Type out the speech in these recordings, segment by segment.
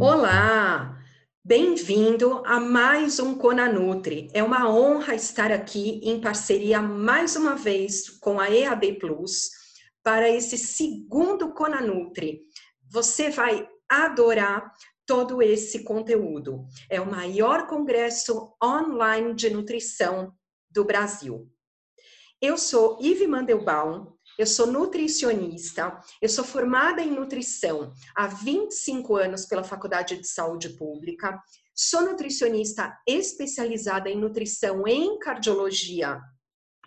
Olá, bem-vindo a mais um Conanutri. É uma honra estar aqui em parceria mais uma vez com a EAD Plus para esse segundo Conanutri. Você vai adorar todo esse conteúdo. É o maior congresso online de nutrição do Brasil. Eu sou Ive Mandelbaum, eu sou nutricionista, eu sou formada em nutrição há 25 anos pela Faculdade de Saúde Pública, sou nutricionista especializada em nutrição em cardiologia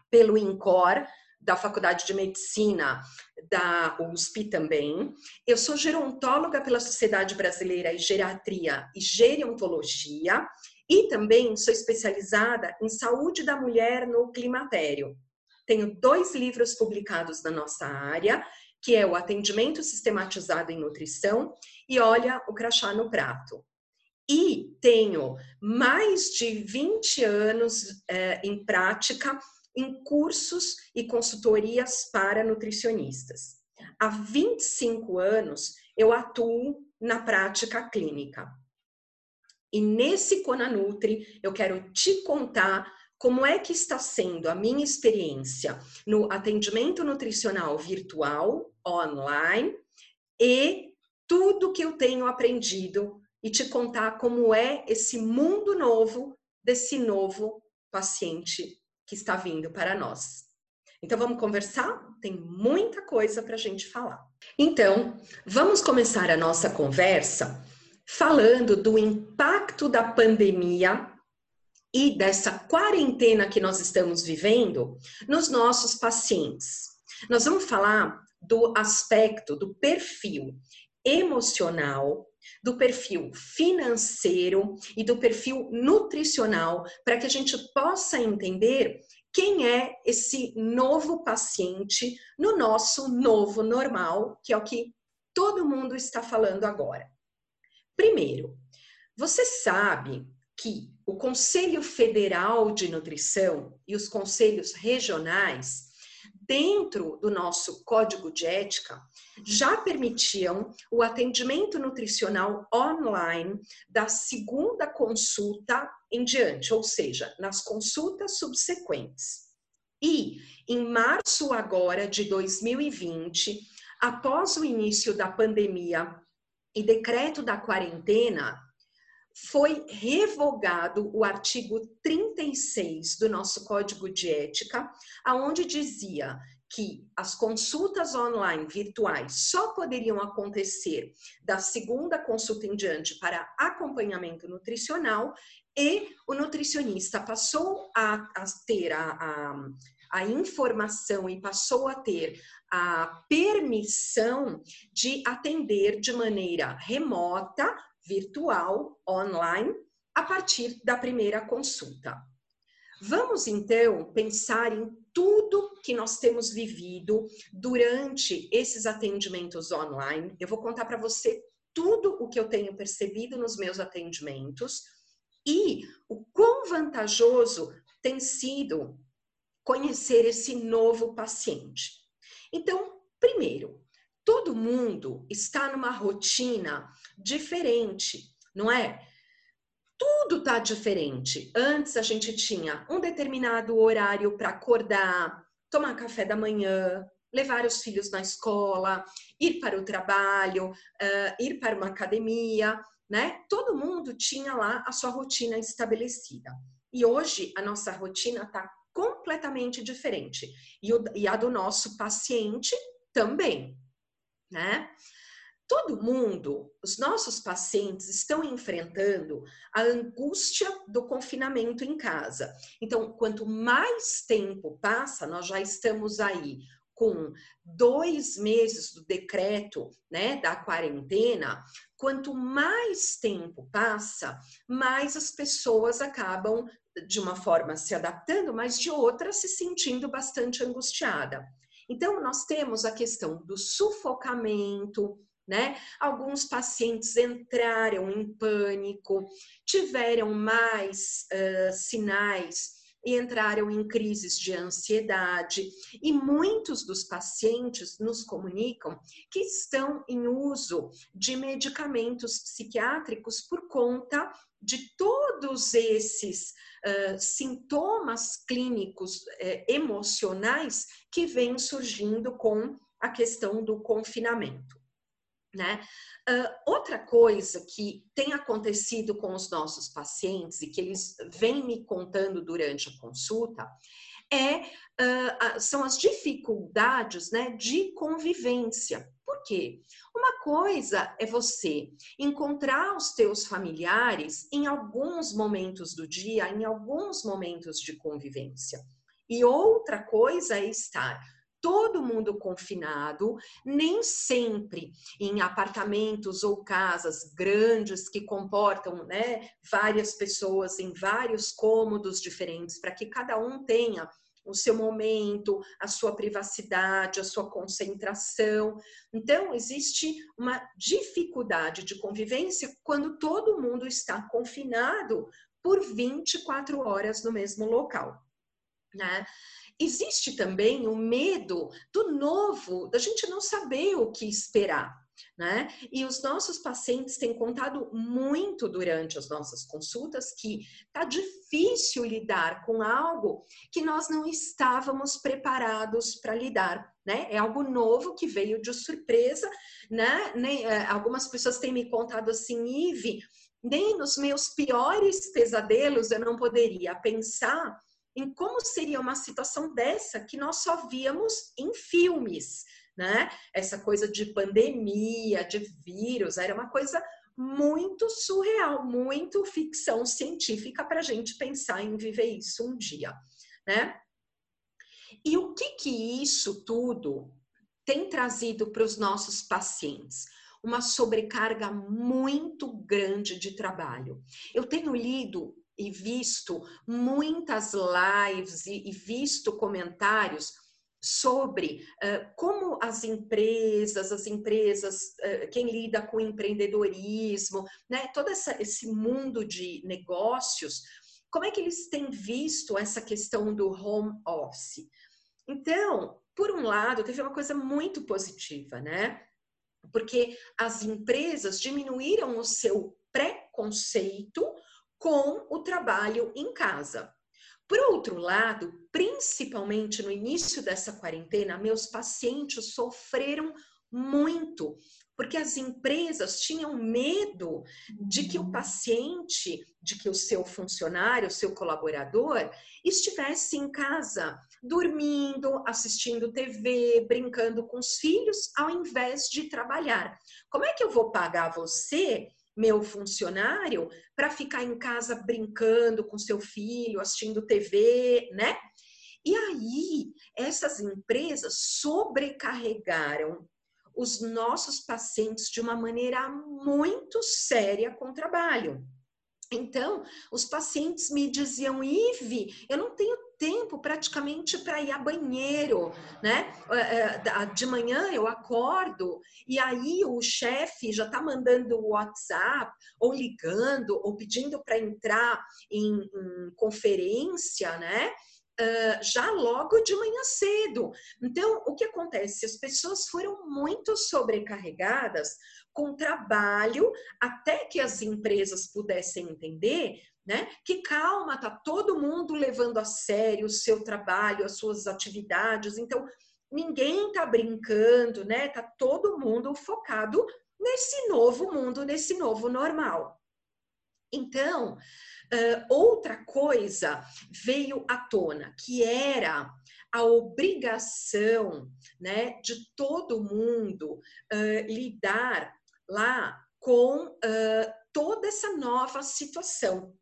pelo INCOR, da Faculdade de Medicina da USP também. Eu sou gerontóloga pela Sociedade Brasileira de Geriatria e Gerontologia e também sou especializada em saúde da mulher no climatério. Tenho dois livros publicados na nossa área, que é o Atendimento Sistematizado em Nutrição e Olha o Crachá no Prato. E tenho mais de 20 anos é, em prática em cursos e consultorias para nutricionistas. Há 25 anos eu atuo na prática clínica. E nesse Conanutri eu quero te contar como é que está sendo a minha experiência no atendimento nutricional virtual, online, e tudo que eu tenho aprendido e te contar como é esse mundo novo desse novo paciente que está vindo para nós. Então vamos conversar? Tem muita coisa para a gente falar. Então, vamos começar a nossa conversa falando do impacto da pandemia e dessa quarentena que nós estamos vivendo nos nossos pacientes. Nós vamos falar do aspecto do perfil emocional, do perfil financeiro e do perfil nutricional, para que a gente possa entender quem é esse novo paciente no nosso novo normal, que é o que todo mundo está falando agora. Primeiro, você sabe que o Conselho Federal de Nutrição e os conselhos regionais, dentro do nosso código de ética, já permitiam o atendimento nutricional online da segunda consulta em diante, ou seja, nas consultas subsequentes. E em março agora de 2020, após o início da pandemia e decreto da quarentena, foi revogado o artigo 36 do nosso Código de Ética, aonde dizia que as consultas online virtuais só poderiam acontecer da segunda consulta em diante para acompanhamento nutricional e o nutricionista passou a, a ter a, a, a informação e passou a ter a permissão de atender de maneira remota virtual, online, a partir da primeira consulta. Vamos então pensar em tudo que nós temos vivido durante esses atendimentos online. Eu vou contar para você tudo o que eu tenho percebido nos meus atendimentos e o quão vantajoso tem sido conhecer esse novo paciente. Então, primeiro, todo mundo está numa rotina diferente, não é? Tudo está diferente. Antes a gente tinha um determinado horário para acordar, tomar café da manhã, levar os filhos na escola, ir para o trabalho, uh, ir para uma academia, né? Todo mundo tinha lá a sua rotina estabelecida. E hoje a nossa rotina está completamente diferente. E, o, e a do nosso paciente também né? Todo mundo, os nossos pacientes estão enfrentando a angústia do confinamento em casa. Então, quanto mais tempo passa, nós já estamos aí com dois meses do decreto né, da quarentena, quanto mais tempo passa, mais as pessoas acabam, de uma forma, se adaptando, mas de outra, se sentindo bastante angustiada. Então, nós temos a questão do sufocamento, né? Alguns pacientes entraram em pânico, tiveram mais uh, sinais e entraram em crises de ansiedade. E muitos dos pacientes nos comunicam que estão em uso de medicamentos psiquiátricos por conta de todos esses sintomas clínicos uh, emocionais que vêm surgindo com a questão do confinamento. Né? Uh, outra coisa que tem acontecido com os nossos pacientes e que eles vêm me contando durante a consulta é, uh, são as dificuldades né, de convivência. Por quê? Uma coisa é você encontrar os teus familiares em alguns momentos do dia, em alguns momentos de convivência. E outra coisa é estar todo mundo confinado, nem sempre em apartamentos ou casas grandes que comportam né, várias pessoas em vários cômodos diferentes, para que cada um tenha o seu momento, a sua privacidade, a sua concentração. Então, existe uma dificuldade de convivência quando todo mundo está confinado por 24 horas no mesmo local. Né? Existe também o medo do novo, da gente não saber o que esperar. Né? E os nossos pacientes têm contado muito durante as nossas consultas que tá difícil lidar com algo que nós não estávamos preparados para lidar, né? É algo novo que veio de surpresa, né? Nem, é, algumas pessoas têm me contado assim, Ive, nem nos meus piores pesadelos eu não poderia pensar em como seria uma situação dessa que nós só víamos em filmes, né? Essa coisa de pandemia, de vírus, era uma coisa muito surreal, muito ficção científica para a gente pensar em viver isso um dia, né? E o que que isso tudo tem trazido para os nossos pacientes? Uma sobrecarga muito grande de trabalho. Eu tenho lido e visto muitas lives e, e visto comentários sobre uh, como as empresas, as empresas, uh, quem lida com empreendedorismo, né, todo essa, esse mundo de negócios, como é que eles têm visto essa questão do home office? Então, por um lado, teve uma coisa muito positiva, né? Porque as empresas diminuíram o seu preconceito com o trabalho em casa. Por outro lado, principalmente no início dessa quarentena, meus pacientes sofreram muito, porque as empresas tinham medo de que o paciente, de que o seu funcionário, o seu colaborador, estivesse em casa, dormindo, assistindo TV, brincando com os filhos, ao invés de trabalhar. Como é que eu vou pagar você meu funcionário para ficar em casa brincando com seu filho, assistindo TV, né? E aí, essas empresas sobrecarregaram os nossos pacientes de uma maneira muito séria com o trabalho. Então, os pacientes me diziam, Ive, eu não tenho tempo praticamente para ir a banheiro, né? É, é, de manhã eu acordo e aí o chefe já está mandando o WhatsApp ou ligando ou pedindo para entrar em, em conferência, né? Uh, já logo de manhã cedo. Então, o que acontece? As pessoas foram muito sobrecarregadas com trabalho até que as empresas pudessem entender né? Que calma, tá todo mundo levando a sério o seu trabalho, as suas atividades. Então, ninguém tá brincando, né? Tá todo mundo focado nesse novo mundo, nesse novo normal. Então, outra coisa veio à tona, que era a obrigação né, de todo mundo uh, lidar lá com uh, toda essa nova situação.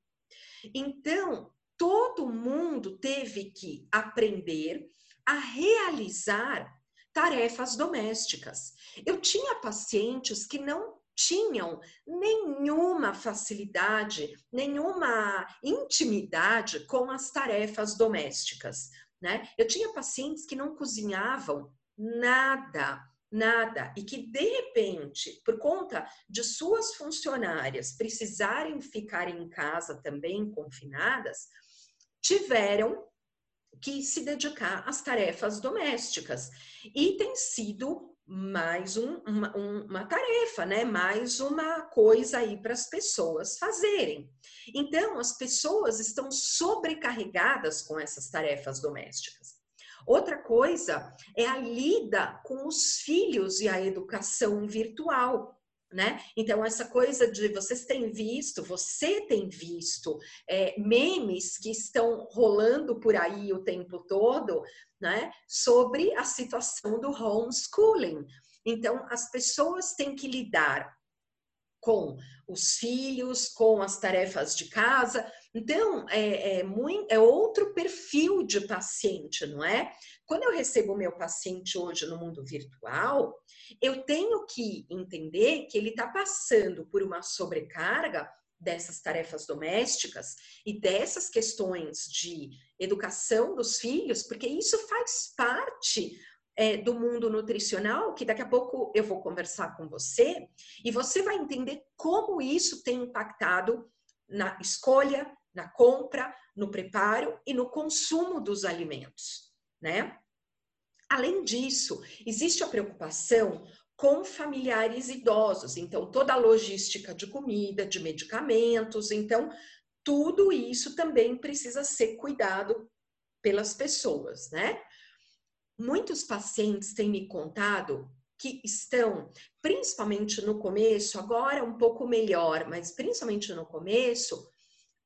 Então, todo mundo teve que aprender a realizar tarefas domésticas. Eu tinha pacientes que não tinham nenhuma facilidade, nenhuma intimidade com as tarefas domésticas, né? Eu tinha pacientes que não cozinhavam nada, nada e que de repente, por conta de suas funcionárias precisarem ficar em casa também confinadas, tiveram que se dedicar às tarefas domésticas. E tem sido mais um, uma, uma, tarefa, né? Mais uma coisa aí para as pessoas fazerem. Então, as pessoas estão sobrecarregadas com essas tarefas domésticas. Outra coisa é a lida com os filhos e a educação virtual né? Então, essa coisa de vocês têm visto, você tem visto é, memes que estão rolando por aí o tempo todo, né? Sobre a situação do homeschooling. Então, as pessoas têm que lidar com os filhos, com as tarefas de casa. Então, é, é, muito, é outro perfil de paciente, não é? Quando eu recebo o meu paciente hoje no mundo virtual, eu tenho que entender que ele está passando por uma sobrecarga dessas tarefas domésticas e dessas questões de educação dos filhos, porque isso faz parte é, do mundo nutricional, que daqui a pouco eu vou conversar com você, e você vai entender como isso tem impactado na escolha, na compra, no preparo e no consumo dos alimentos né? Além disso, existe a preocupação com familiares idosos, então toda a logística de comida, de medicamentos, então tudo isso também precisa ser cuidado pelas pessoas, né? Muitos pacientes têm me contado que estão, principalmente no começo, agora um pouco melhor, mas principalmente no começo,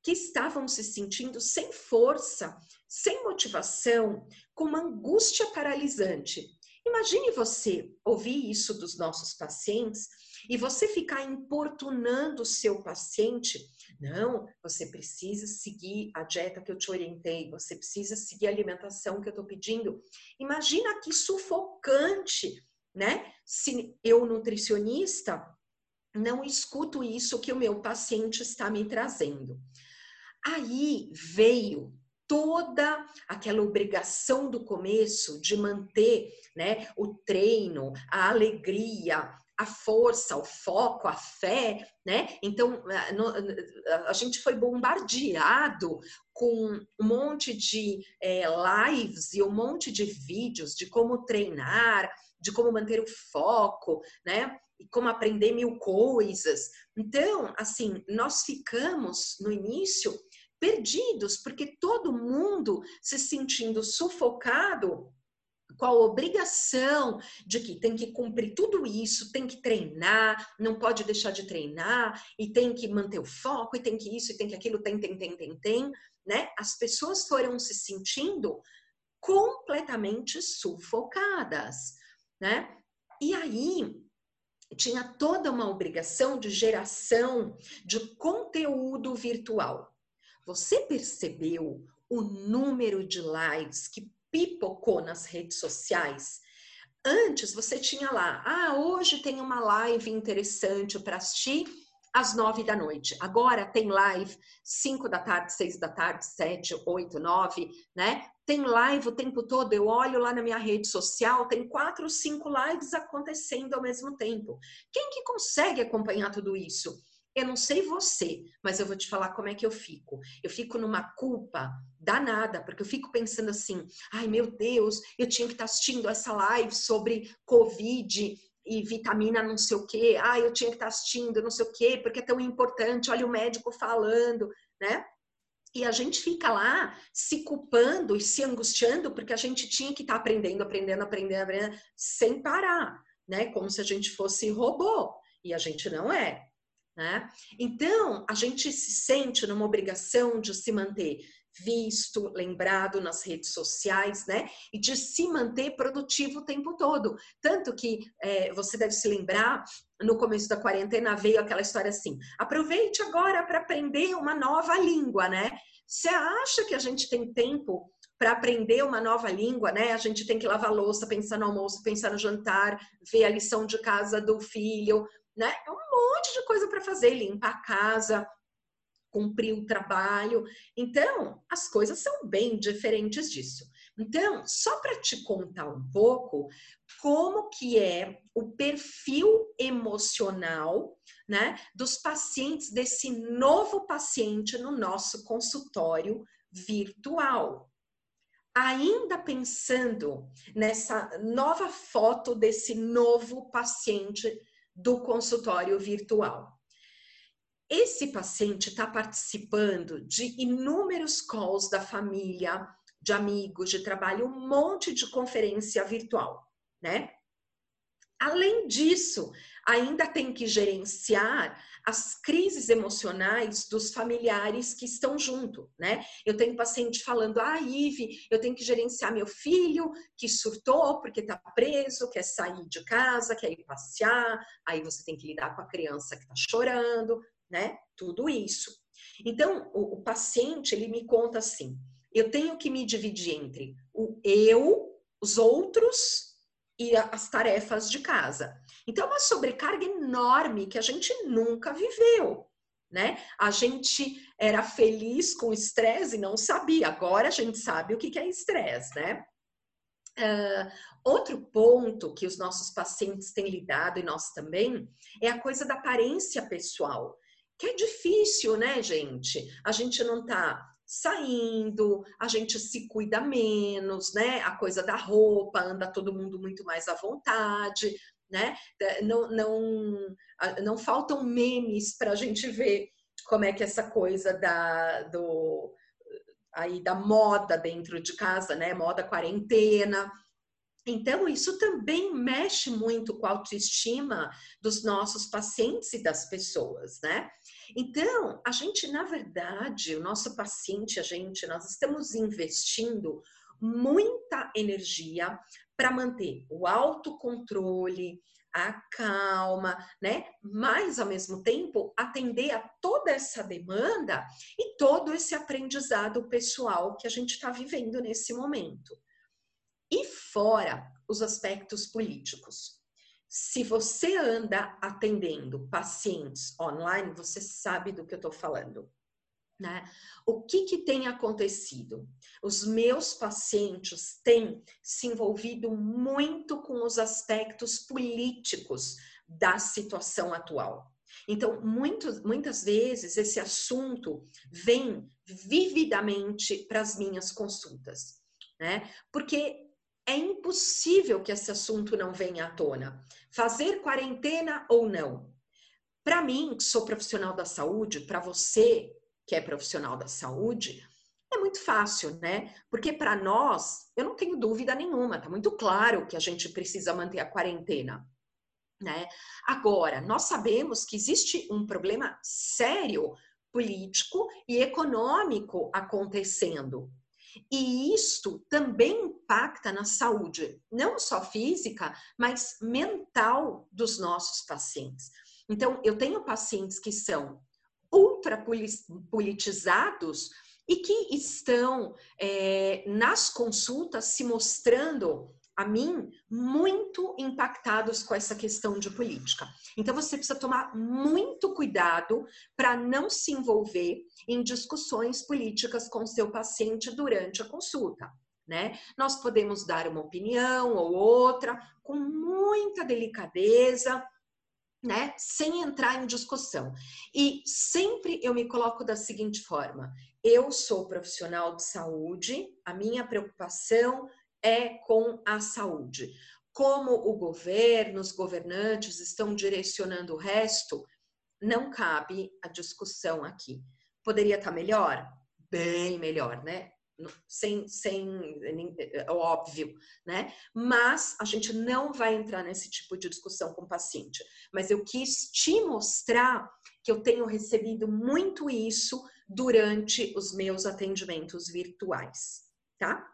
que estavam se sentindo sem força, sem motivação, com uma angústia paralisante. Imagine você ouvir isso dos nossos pacientes e você ficar importunando o seu paciente. Não, você precisa seguir a dieta que eu te orientei, você precisa seguir a alimentação que eu estou pedindo. Imagina que sufocante, né? Se eu, nutricionista, não escuto isso que o meu paciente está me trazendo. Aí veio toda aquela obrigação do começo de manter né, o treino, a alegria, a força, o foco, a fé, né? Então a gente foi bombardeado com um monte de é, lives e um monte de vídeos de como treinar, de como manter o foco, né? E como aprender mil coisas. Então, assim, nós ficamos no início perdidos, porque todo mundo se sentindo sufocado com a obrigação de que tem que cumprir tudo isso, tem que treinar, não pode deixar de treinar, e tem que manter o foco, e tem que isso, e tem que aquilo, tem, tem, tem, tem, tem, né? As pessoas foram se sentindo completamente sufocadas, né? E aí tinha toda uma obrigação de geração de conteúdo virtual. Você percebeu o número de lives que pipocou nas redes sociais? Antes você tinha lá, ah, hoje tem uma live interessante para assistir às nove da noite. Agora tem live cinco da tarde, seis da tarde, sete, oito, nove, né? Tem live o tempo todo. Eu olho lá na minha rede social, tem quatro, cinco lives acontecendo ao mesmo tempo. Quem que consegue acompanhar tudo isso? Eu não sei você, mas eu vou te falar como é que eu fico. Eu fico numa culpa danada, porque eu fico pensando assim: ai meu Deus, eu tinha que estar assistindo essa live sobre Covid e vitamina não sei o quê. Ah, eu tinha que estar assistindo não sei o quê, porque é tão importante. Olha o médico falando, né? E a gente fica lá se culpando e se angustiando porque a gente tinha que estar aprendendo, aprendendo, aprendendo, aprendendo, sem parar, né? Como se a gente fosse robô. E a gente não é. Né? Então, a gente se sente numa obrigação de se manter visto, lembrado nas redes sociais, né? E de se manter produtivo o tempo todo. Tanto que é, você deve se lembrar, no começo da quarentena veio aquela história assim: aproveite agora para aprender uma nova língua, né? Você acha que a gente tem tempo para aprender uma nova língua, né? A gente tem que lavar louça, pensar no almoço, pensar no jantar, ver a lição de casa do filho, né? É um monte de coisa para fazer, limpar a casa, cumprir o trabalho. Então, as coisas são bem diferentes disso. Então, só para te contar um pouco como que é o perfil emocional, né, dos pacientes desse novo paciente no nosso consultório virtual. Ainda pensando nessa nova foto desse novo paciente do consultório virtual. Esse paciente está participando de inúmeros calls da família, de amigos, de trabalho, um monte de conferência virtual, né? Além disso, ainda tem que gerenciar as crises emocionais dos familiares que estão junto, né? Eu tenho paciente falando, ah, Ive, eu tenho que gerenciar meu filho que surtou porque está preso, quer sair de casa, quer ir passear, aí você tem que lidar com a criança que está chorando, né? Tudo isso. Então, o, o paciente, ele me conta assim, eu tenho que me dividir entre o eu, os outros e as tarefas de casa. Então, é uma sobrecarga enorme que a gente nunca viveu. Né? A gente era feliz com estresse e não sabia. Agora a gente sabe o que é estresse, né? Uh, outro ponto que os nossos pacientes têm lidado e nós também é a coisa da aparência pessoal, que é difícil, né, gente? A gente não tá saindo, a gente se cuida menos, né? A coisa da roupa, anda todo mundo muito mais à vontade, né? Não, não, não faltam memes para a gente ver como é que essa coisa da, do, aí da moda dentro de casa, né? Moda quarentena. Então, isso também mexe muito com a autoestima dos nossos pacientes e das pessoas, né? Então, a gente, na verdade, o nosso paciente, a gente, nós estamos investindo muita energia para manter o autocontrole, a calma, né? Mas ao mesmo tempo atender a toda essa demanda e todo esse aprendizado pessoal que a gente está vivendo nesse momento. E fora os aspectos políticos. Se você anda atendendo pacientes online, você sabe do que eu estou falando. Né? O que, que tem acontecido? Os meus pacientes têm se envolvido muito com os aspectos políticos da situação atual. Então, muitas vezes, esse assunto vem vividamente para as minhas consultas, né? Porque é impossível que esse assunto não venha à tona. Fazer quarentena ou não? Para mim, que sou profissional da saúde, para você que é profissional da saúde, é muito fácil, né? Porque para nós, eu não tenho dúvida nenhuma, tá muito claro que a gente precisa manter a quarentena. Né? Agora, nós sabemos que existe um problema sério político e econômico acontecendo, e isto também impacta na saúde, não só física, mas mental dos nossos pacientes. Então, eu tenho pacientes que são ultra politizados e que estão é, nas consultas se mostrando a mim, muito impactados com essa questão de política. Então, você precisa tomar muito cuidado para não se envolver em discussões políticas com seu paciente durante a consulta. Né? Nós podemos dar uma opinião ou outra com muita delicadeza, né? Sem entrar em discussão. E sempre eu me coloco da seguinte forma: eu sou profissional de saúde, a minha preocupação é com a saúde. Como o governo, os governantes estão direcionando o resto, não cabe a discussão aqui. Poderia estar melhor? Bem melhor, né? Sem, sem é óbvio, né? Mas a gente não vai entrar nesse tipo de discussão com o paciente. Mas eu quis te mostrar que eu tenho recebido muito isso durante os meus atendimentos virtuais, tá?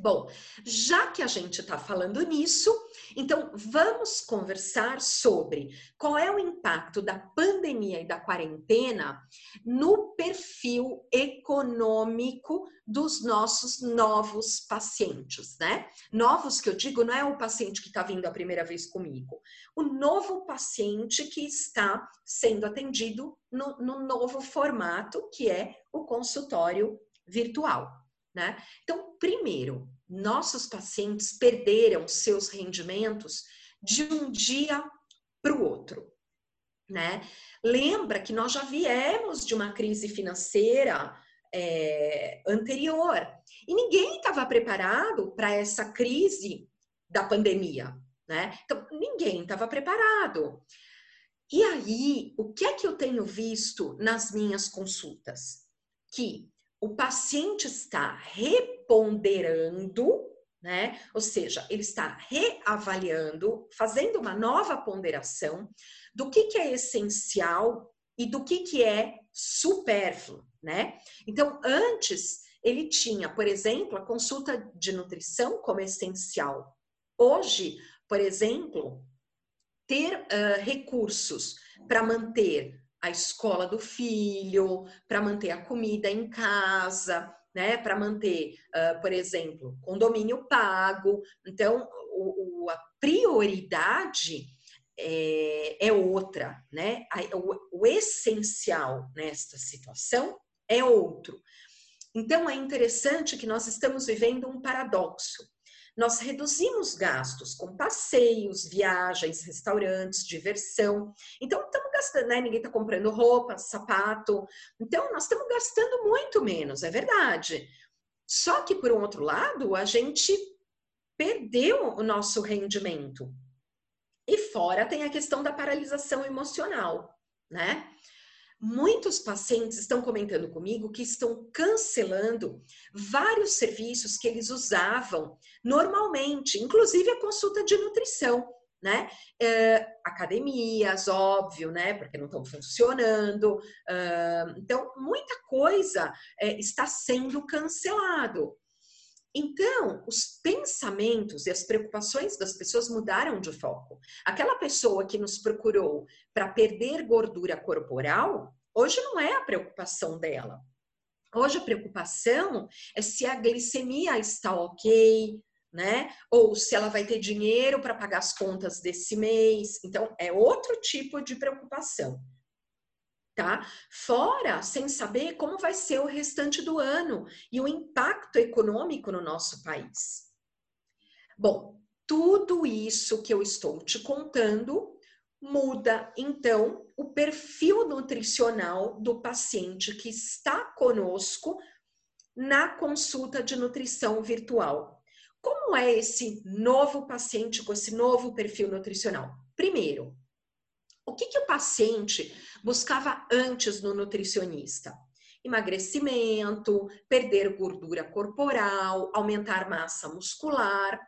Bom, já que a gente está falando nisso, então vamos conversar sobre qual é o impacto da pandemia e da quarentena no perfil econômico dos nossos novos pacientes, né? Novos que eu digo não é o paciente que está vindo a primeira vez comigo, o novo paciente que está sendo atendido no, no novo formato que é o consultório virtual. Né? Então, primeiro, nossos pacientes perderam seus rendimentos de um dia para o outro. Né? Lembra que nós já viemos de uma crise financeira é, anterior. E ninguém estava preparado para essa crise da pandemia, né? Então, ninguém estava preparado. E aí, o que é que eu tenho visto nas minhas consultas? Que o paciente está reponderando, né? Ou seja, ele está reavaliando, fazendo uma nova ponderação do que, que é essencial e do que, que é supérfluo, né? Então, antes ele tinha, por exemplo, a consulta de nutrição como essencial. Hoje, por exemplo, ter uh, recursos para manter a escola do filho, para manter a comida em casa, né, para manter, uh, por exemplo, condomínio pago. Então, o, o, a prioridade é, é, outra, né? O, o essencial nesta situação é outro. Então, é interessante que nós estamos vivendo um paradoxo nós reduzimos gastos com passeios, viagens, restaurantes, diversão. Então, estamos gastando, né? Ninguém está comprando roupa, sapato. Então, nós estamos gastando muito menos, é verdade. Só que, por um outro lado, a gente perdeu o nosso rendimento. E fora tem a questão da paralisação emocional, né? Muitos pacientes estão comentando comigo que estão cancelando vários serviços que eles usavam normalmente, inclusive a consulta de nutrição, né? É, academias, óbvio, né? Porque não estão funcionando. Uh, então, muita coisa é, está sendo cancelado. Então, os pensamentos e as preocupações das pessoas mudaram de foco. Aquela pessoa que nos procurou para perder gordura corporal, hoje não é a preocupação dela. Hoje a preocupação é se a glicemia está ok, né? Ou se ela vai ter dinheiro para pagar as contas desse mês. Então, é outro tipo de preocupação tá? Fora, sem saber como vai ser o restante do ano e o impacto econômico no nosso país. Bom, tudo isso que eu estou te contando muda então o perfil nutricional do paciente que está conosco na consulta de nutrição virtual. Como é esse novo paciente com esse novo perfil nutricional? Primeiro, o que, que o paciente buscava antes no nutricionista? Emagrecimento, perder gordura corporal, aumentar massa muscular.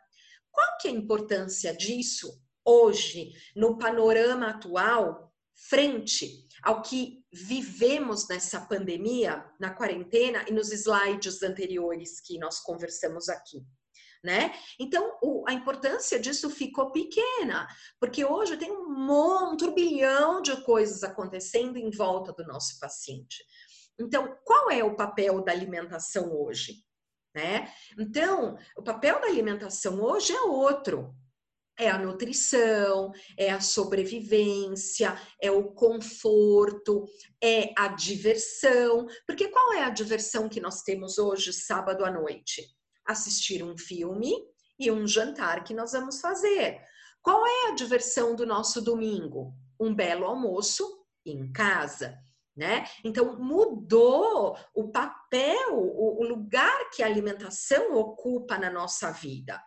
Qual que é a importância disso hoje, no panorama atual, frente ao que vivemos nessa pandemia, na quarentena e nos slides anteriores que nós conversamos aqui? Né? Então, o, a importância disso ficou pequena, porque hoje tem um, um turbilhão de coisas acontecendo em volta do nosso paciente. Então, qual é o papel da alimentação hoje? Né? Então, o papel da alimentação hoje é outro. É a nutrição, é a sobrevivência, é o conforto, é a diversão. Porque qual é a diversão que nós temos hoje, sábado à noite? Assistir um filme e um jantar que nós vamos fazer. Qual é a diversão do nosso domingo? Um belo almoço em casa. Né? Então mudou o papel, o lugar que a alimentação ocupa na nossa vida.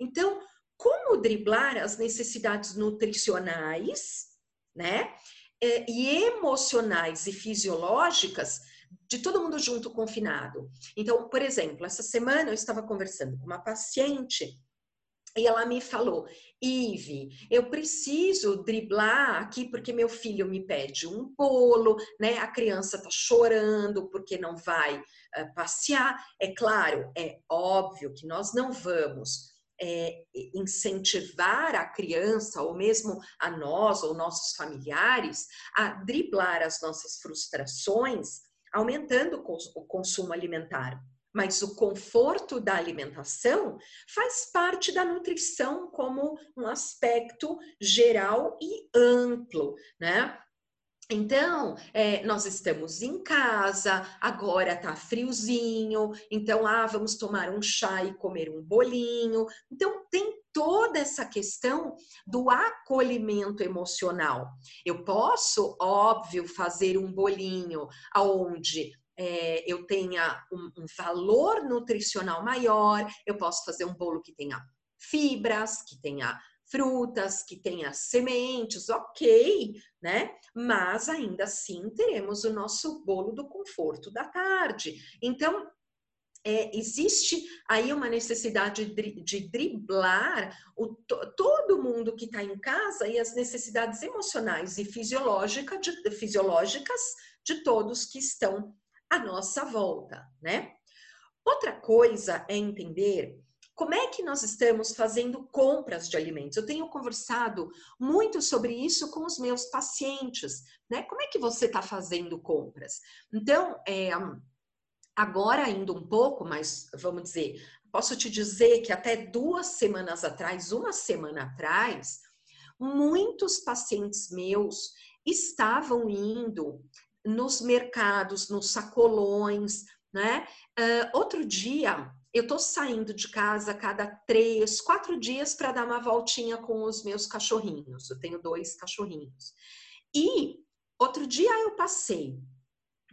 Então, como driblar as necessidades nutricionais, né? Eh, e emocionais e fisiológicas de todo mundo junto confinado. Então, por exemplo, essa semana eu estava conversando com uma paciente e ela me falou: Ive, eu preciso driblar aqui porque meu filho me pede um bolo, né? A criança tá chorando porque não vai uh, passear. É claro, é óbvio que nós não vamos é, incentivar a criança, ou mesmo a nós ou nossos familiares, a driblar as nossas frustrações aumentando o consumo alimentar. Mas o conforto da alimentação faz parte da nutrição como um aspecto geral e amplo, né? Então, é, nós estamos em casa, agora tá friozinho, então, ah, vamos tomar um chá e comer um bolinho. Então, tem toda essa questão do acolhimento emocional. Eu posso, óbvio, fazer um bolinho aonde é, eu tenha um, um valor nutricional maior, eu posso fazer um bolo que tenha fibras, que tenha frutas, que tenha sementes, ok, né? Mas ainda assim teremos o nosso bolo do conforto da tarde. Então, é, existe aí uma necessidade de, driblar o, todo mundo que está em casa e as necessidades emocionais e fisiológica de, fisiológicas de todos que estão à nossa volta, né? Outra coisa é entender como é que nós estamos fazendo compras de alimentos? Eu tenho conversado muito sobre isso com os meus pacientes, né? Como é que você está fazendo compras? Então, é, agora indo um pouco, mas vamos dizer, posso te dizer que até duas semanas atrás, uma semana atrás, muitos pacientes meus estavam indo nos mercados, nos sacolões, né? Uh, outro dia, eu tô saindo de casa cada três, quatro dias para dar uma voltinha com os meus cachorrinhos. Eu tenho dois cachorrinhos. E outro dia eu passei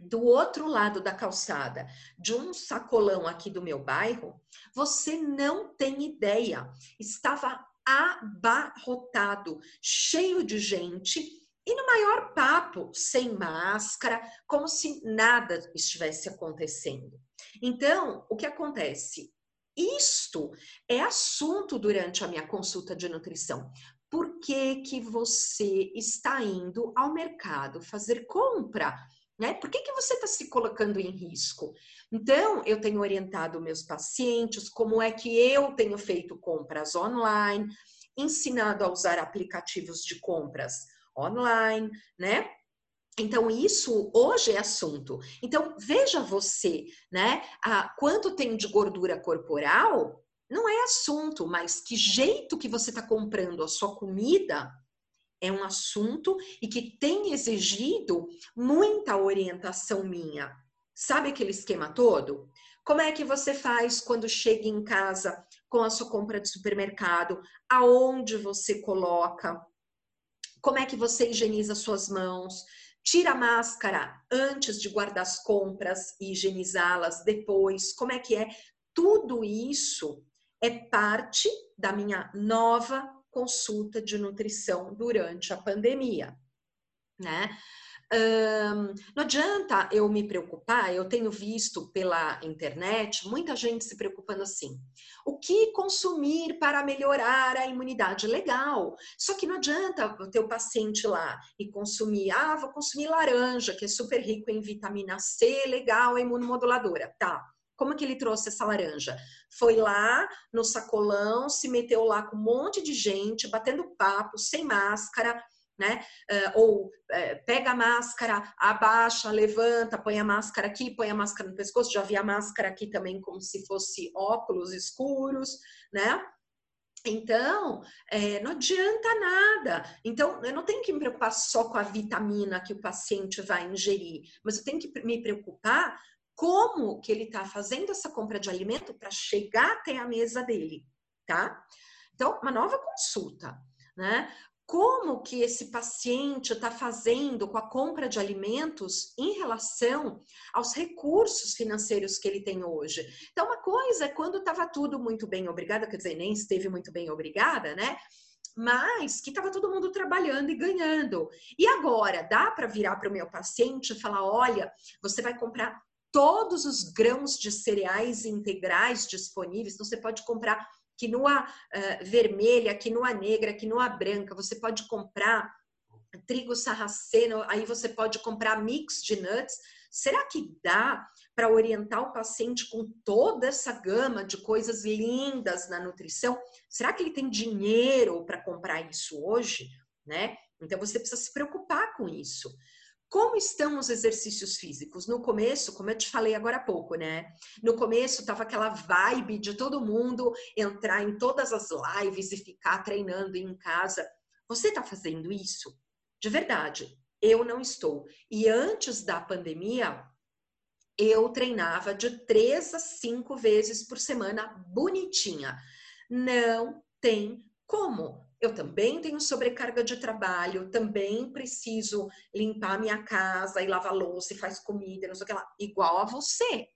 do outro lado da calçada, de um sacolão aqui do meu bairro, você não tem ideia. Estava abarrotado, cheio de gente e no maior papo, sem máscara, como se nada estivesse acontecendo. Então, o que acontece? Isto é assunto durante a minha consulta de nutrição. Por que, que você está indo ao mercado fazer compra? Né? Por que, que você está se colocando em risco? Então, eu tenho orientado meus pacientes como é que eu tenho feito compras online, ensinado a usar aplicativos de compras online, né? Então, isso hoje é assunto. Então, veja você, né? Ah, quanto tem de gordura corporal não é assunto, mas que jeito que você está comprando a sua comida é um assunto e que tem exigido muita orientação minha. Sabe aquele esquema todo? Como é que você faz quando chega em casa com a sua compra de supermercado? Aonde você coloca? Como é que você higieniza suas mãos? Tira a máscara antes de guardar as compras e higienizá-las depois. Como é que é? Tudo isso é parte da minha nova consulta de nutrição durante a pandemia, né? Um, não adianta eu me preocupar, eu tenho visto pela internet muita gente se preocupando assim. O que consumir para melhorar a imunidade? Legal. Só que não adianta o teu paciente lá e consumir, ah, vou consumir laranja, que é super rico em vitamina C, legal, é imunomoduladora. Tá. Como que ele trouxe essa laranja? Foi lá no sacolão, se meteu lá com um monte de gente, batendo papo, sem máscara, né? Uh, ou uh, pega a máscara, abaixa, levanta, põe a máscara aqui, põe a máscara no pescoço. Já vi a máscara aqui também como se fosse óculos escuros, né? Então, é, não adianta nada. Então, eu não tenho que me preocupar só com a vitamina que o paciente vai ingerir, mas eu tenho que me preocupar como que ele está fazendo essa compra de alimento para chegar até a mesa dele, tá? Então, uma nova consulta, né? como que esse paciente está fazendo com a compra de alimentos em relação aos recursos financeiros que ele tem hoje. Então, uma coisa é quando estava tudo muito bem obrigada, quer dizer, nem esteve muito bem obrigada, né? Mas que estava todo mundo trabalhando e ganhando. E agora, dá para virar para o meu paciente e falar: olha, você vai comprar todos os grãos de cereais integrais disponíveis, então você pode comprar quinoa uh, vermelha, quinoa negra, quinoa branca. Você pode comprar trigo sarraceno, aí você pode comprar mix de nuts. Será que dá para orientar o paciente com toda essa gama de coisas lindas na nutrição? Será que ele tem dinheiro para comprar isso hoje? Né? Então você precisa se preocupar com isso. Como estão os exercícios físicos? No começo, como eu te falei agora há pouco, né? No começo tava aquela vibe de todo mundo entrar em todas as lives e ficar treinando em casa. Você está fazendo isso? De verdade, eu não estou. E antes da pandemia, eu treinava de três a cinco vezes por semana, bonitinha. Não tem como eu também tenho sobrecarga de trabalho, também preciso limpar minha casa e lavar louça e faz comida, não sei o que lá, igual a você,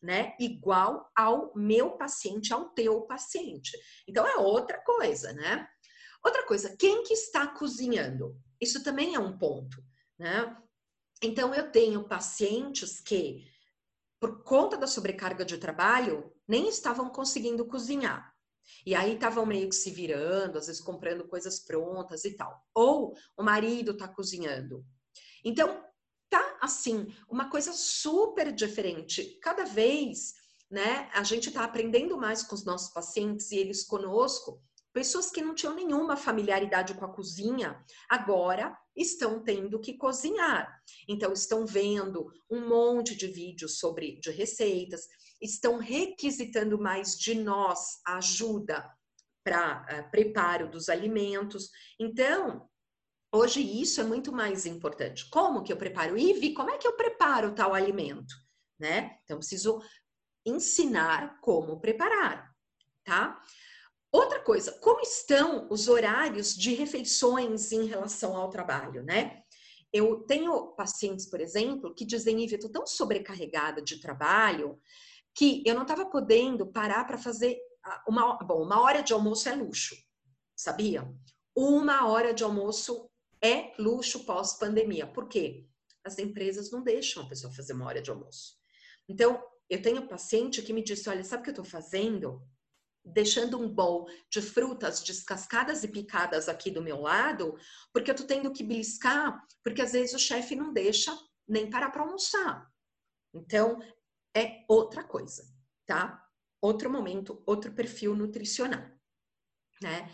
né? Igual ao meu paciente, ao teu paciente. Então é outra coisa, né? Outra coisa, quem que está cozinhando? Isso também é um ponto, né? Então eu tenho pacientes que por conta da sobrecarga de trabalho, nem estavam conseguindo cozinhar. E aí estavam meio que se virando, às vezes comprando coisas prontas e tal. Ou o marido está cozinhando. Então, tá assim, uma coisa super diferente. Cada vez, né, a gente está aprendendo mais com os nossos pacientes e eles conosco. Pessoas que não tinham nenhuma familiaridade com a cozinha, agora estão tendo que cozinhar. Então, estão vendo um monte de vídeos sobre de receitas, estão requisitando mais de nós ajuda para uh, eh, preparo dos alimentos. Então, hoje isso é muito mais importante. Como que eu preparo? Ivi, como é que eu preparo tal alimento? Né? Então, preciso ensinar como preparar, tá? Outra coisa, como estão os horários de refeições em relação ao trabalho, né? Eu tenho pacientes, por exemplo, que dizem, Ivy, eu tô tão sobrecarregada de trabalho que eu não estava podendo parar para fazer uma, bom, uma hora de almoço é luxo, sabia? Uma hora de almoço é luxo pós-pandemia. Por quê? As empresas não deixam a pessoa fazer uma hora de almoço. Então, eu tenho paciente que me disse, olha, sabe o que eu estou fazendo? deixando um bowl de frutas descascadas e picadas aqui do meu lado, porque eu tô tendo que beliscar, porque às vezes o chefe não deixa nem parar para almoçar. Então, é outra coisa, tá? Outro momento, outro perfil nutricional, né?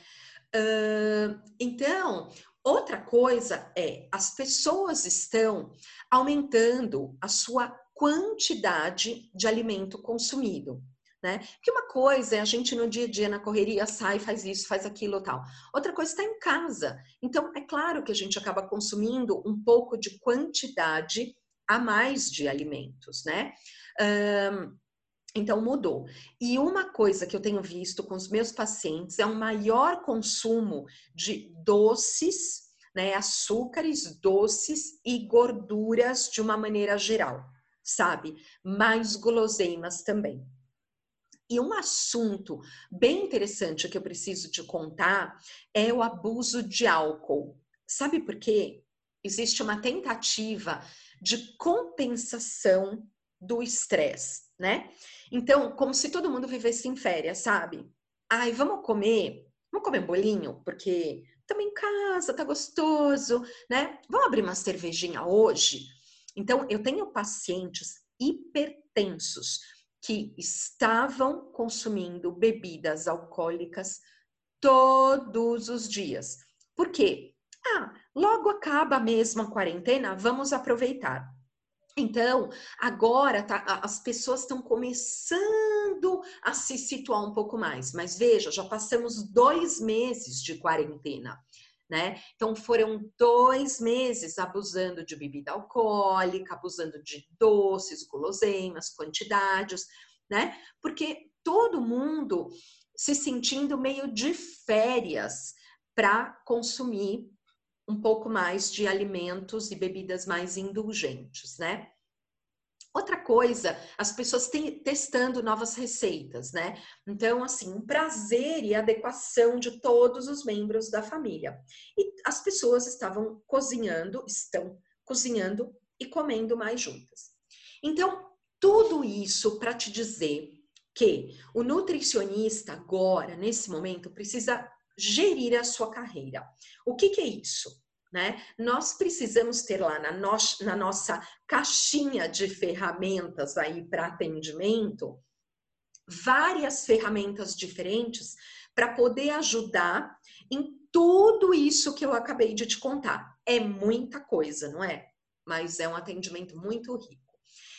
Uh, então, outra coisa é as pessoas estão aumentando a sua quantidade de alimento consumido né? Porque uma coisa é a gente no dia a dia, na correria, sai, faz isso, faz aquilo tal. Outra coisa está em casa. Então, é claro que a gente acaba consumindo um pouco de quantidade a mais de alimentos, né? Um, então mudou. E uma coisa que eu tenho visto com os meus pacientes é um maior consumo de doces, né, açúcares, doces e gorduras de uma maneira geral, sabe? Mais guloseimas também. E um assunto bem interessante que eu preciso te contar é o abuso de álcool. Sabe por quê? Existe uma tentativa de compensação do estresse, né? Então, como se todo mundo vivesse em férias, sabe? Ai, vamos comer, vamos comer um bolinho, porque estamos em casa, tá gostoso, né? Vamos abrir uma cervejinha hoje? Então, eu tenho pacientes hipertensos que estavam consumindo bebidas alcoólicas todos os dias. Por quê? Ah, logo acaba mesmo a quarentena, vamos aproveitar. Então, agora tá, as pessoas estão começando a se situar um pouco mais, mas veja, já passamos dois meses de quarentena né? Então foram dois meses abusando de bebida alcoólica, abusando de doces, guloseimas, quantidades, né? Porque todo mundo se sentindo meio de férias para consumir um pouco mais de alimentos e bebidas mais indulgentes, né? Outra coisa, as pessoas têm, testando novas receitas, né? Então, assim, um prazer e adequação de todos os membros da família. E as pessoas estavam cozinhando, estão cozinhando e comendo mais juntas. Então, tudo isso para te dizer que o nutricionista agora, nesse momento, precisa gerir a sua carreira. O que, que é isso? né? Nós precisamos ter lá na, no, na nossa caixinha de ferramentas aí para atendimento várias ferramentas diferentes para poder ajudar em tudo isso que eu acabei de te contar. É muita coisa, não é? Mas é um atendimento muito rico.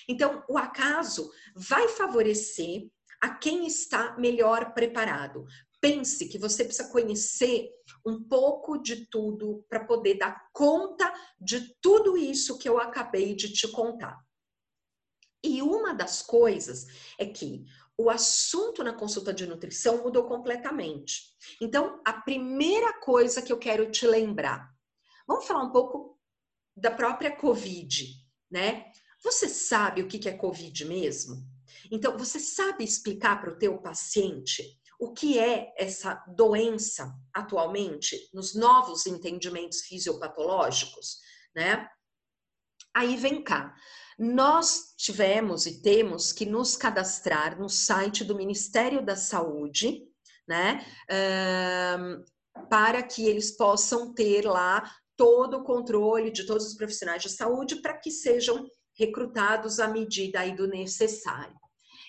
Então, o acaso vai favorecer a quem está melhor preparado. Pense que você precisa conhecer um pouco de tudo para poder dar conta de tudo isso que eu acabei de te contar. E uma das coisas é que o assunto na consulta de nutrição mudou completamente. Então, a primeira coisa que eu quero te lembrar, vamos falar um pouco da própria COVID, né? Você sabe o que é COVID mesmo? Então, você sabe explicar para o teu paciente o que é essa doença atualmente nos novos entendimentos fisiopatológicos, né? Aí vem cá. Nós tivemos e temos que nos cadastrar no site do Ministério da Saúde, né? para que eles possam ter lá todo o controle de todos os profissionais de saúde para que sejam recrutados à medida aí do necessário.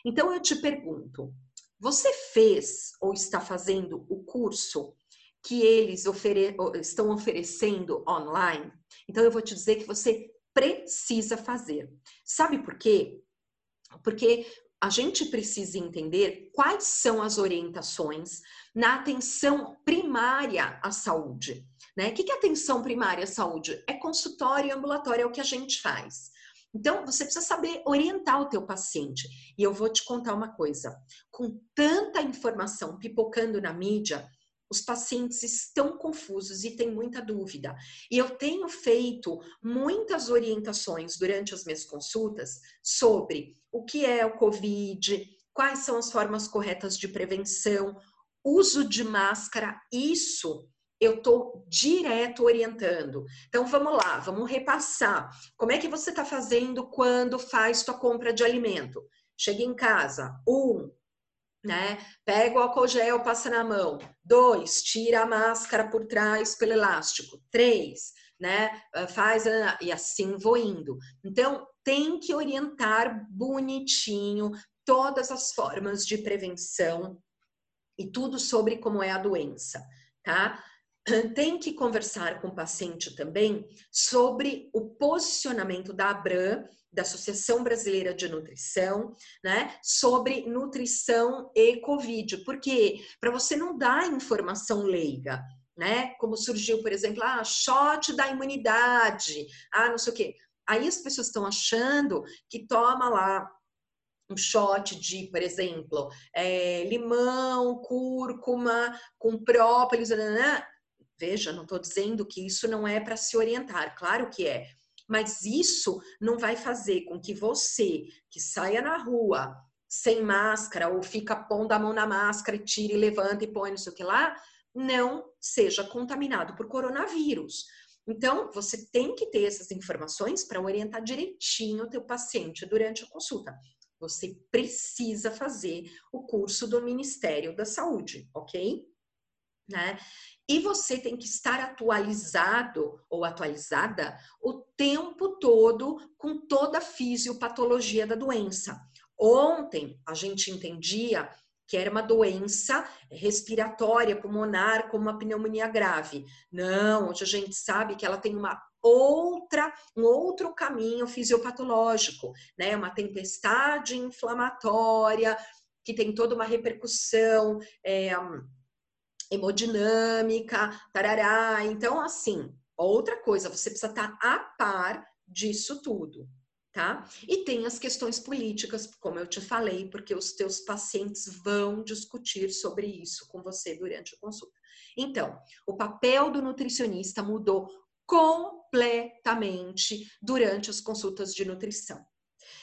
Então eu te pergunto, você fez ou está fazendo o curso que eles ofere estão oferecendo online? Então eu vou te dizer que você precisa fazer. Sabe por quê? Porque a gente precisa entender quais são as orientações na atenção primária à saúde. Né? O que é atenção primária à saúde? É consultório e ambulatório, é o que a gente faz. Então, você precisa saber orientar o teu paciente. E eu vou te contar uma coisa. Com tanta informação pipocando na mídia, os pacientes estão confusos e têm muita dúvida. E eu tenho feito muitas orientações durante as minhas consultas sobre o que é o COVID, quais são as formas corretas de prevenção, uso de máscara, isso eu estou direto orientando. Então vamos lá, vamos repassar. Como é que você está fazendo quando faz sua compra de alimento? Chega em casa, um, né? Pega o álcool gel, passa na mão. Dois, tira a máscara por trás pelo elástico. Três, né? Ah, faz e assim vou indo. Então, tem que orientar bonitinho todas as formas de prevenção e tudo sobre como é a doença, tá? Tem que conversar com o paciente também sobre o posicionamento da ABRAM da Associação Brasileira de Nutrição, né, sobre nutrição e Covid. Por quê? Para você não dar informação leiga, né? Como surgiu, por exemplo, ah, shot da imunidade, ah, não sei o quê. Aí as pessoas estão achando que toma lá um shot de, por exemplo, é, limão, cúrcuma, com própolis, né? Veja, não estou dizendo que isso não é para se orientar, claro que é, mas isso não vai fazer com que você, que saia na rua sem máscara ou fica pondo a mão na máscara e tira e levanta e põe não sei o que lá, não seja contaminado por coronavírus. Então, você tem que ter essas informações para orientar direitinho o teu paciente durante a consulta. Você precisa fazer o curso do Ministério da Saúde, ok? Né? E você tem que estar atualizado ou atualizada o tempo todo com toda a fisiopatologia da doença. Ontem a gente entendia que era uma doença respiratória pulmonar, como uma pneumonia grave. Não, hoje a gente sabe que ela tem uma outra, um outro caminho fisiopatológico, né? Uma tempestade inflamatória que tem toda uma repercussão. É, hemodinâmica, tarará. Então, assim, outra coisa, você precisa estar a par disso tudo, tá? E tem as questões políticas, como eu te falei, porque os teus pacientes vão discutir sobre isso com você durante a consulta. Então, o papel do nutricionista mudou completamente durante as consultas de nutrição.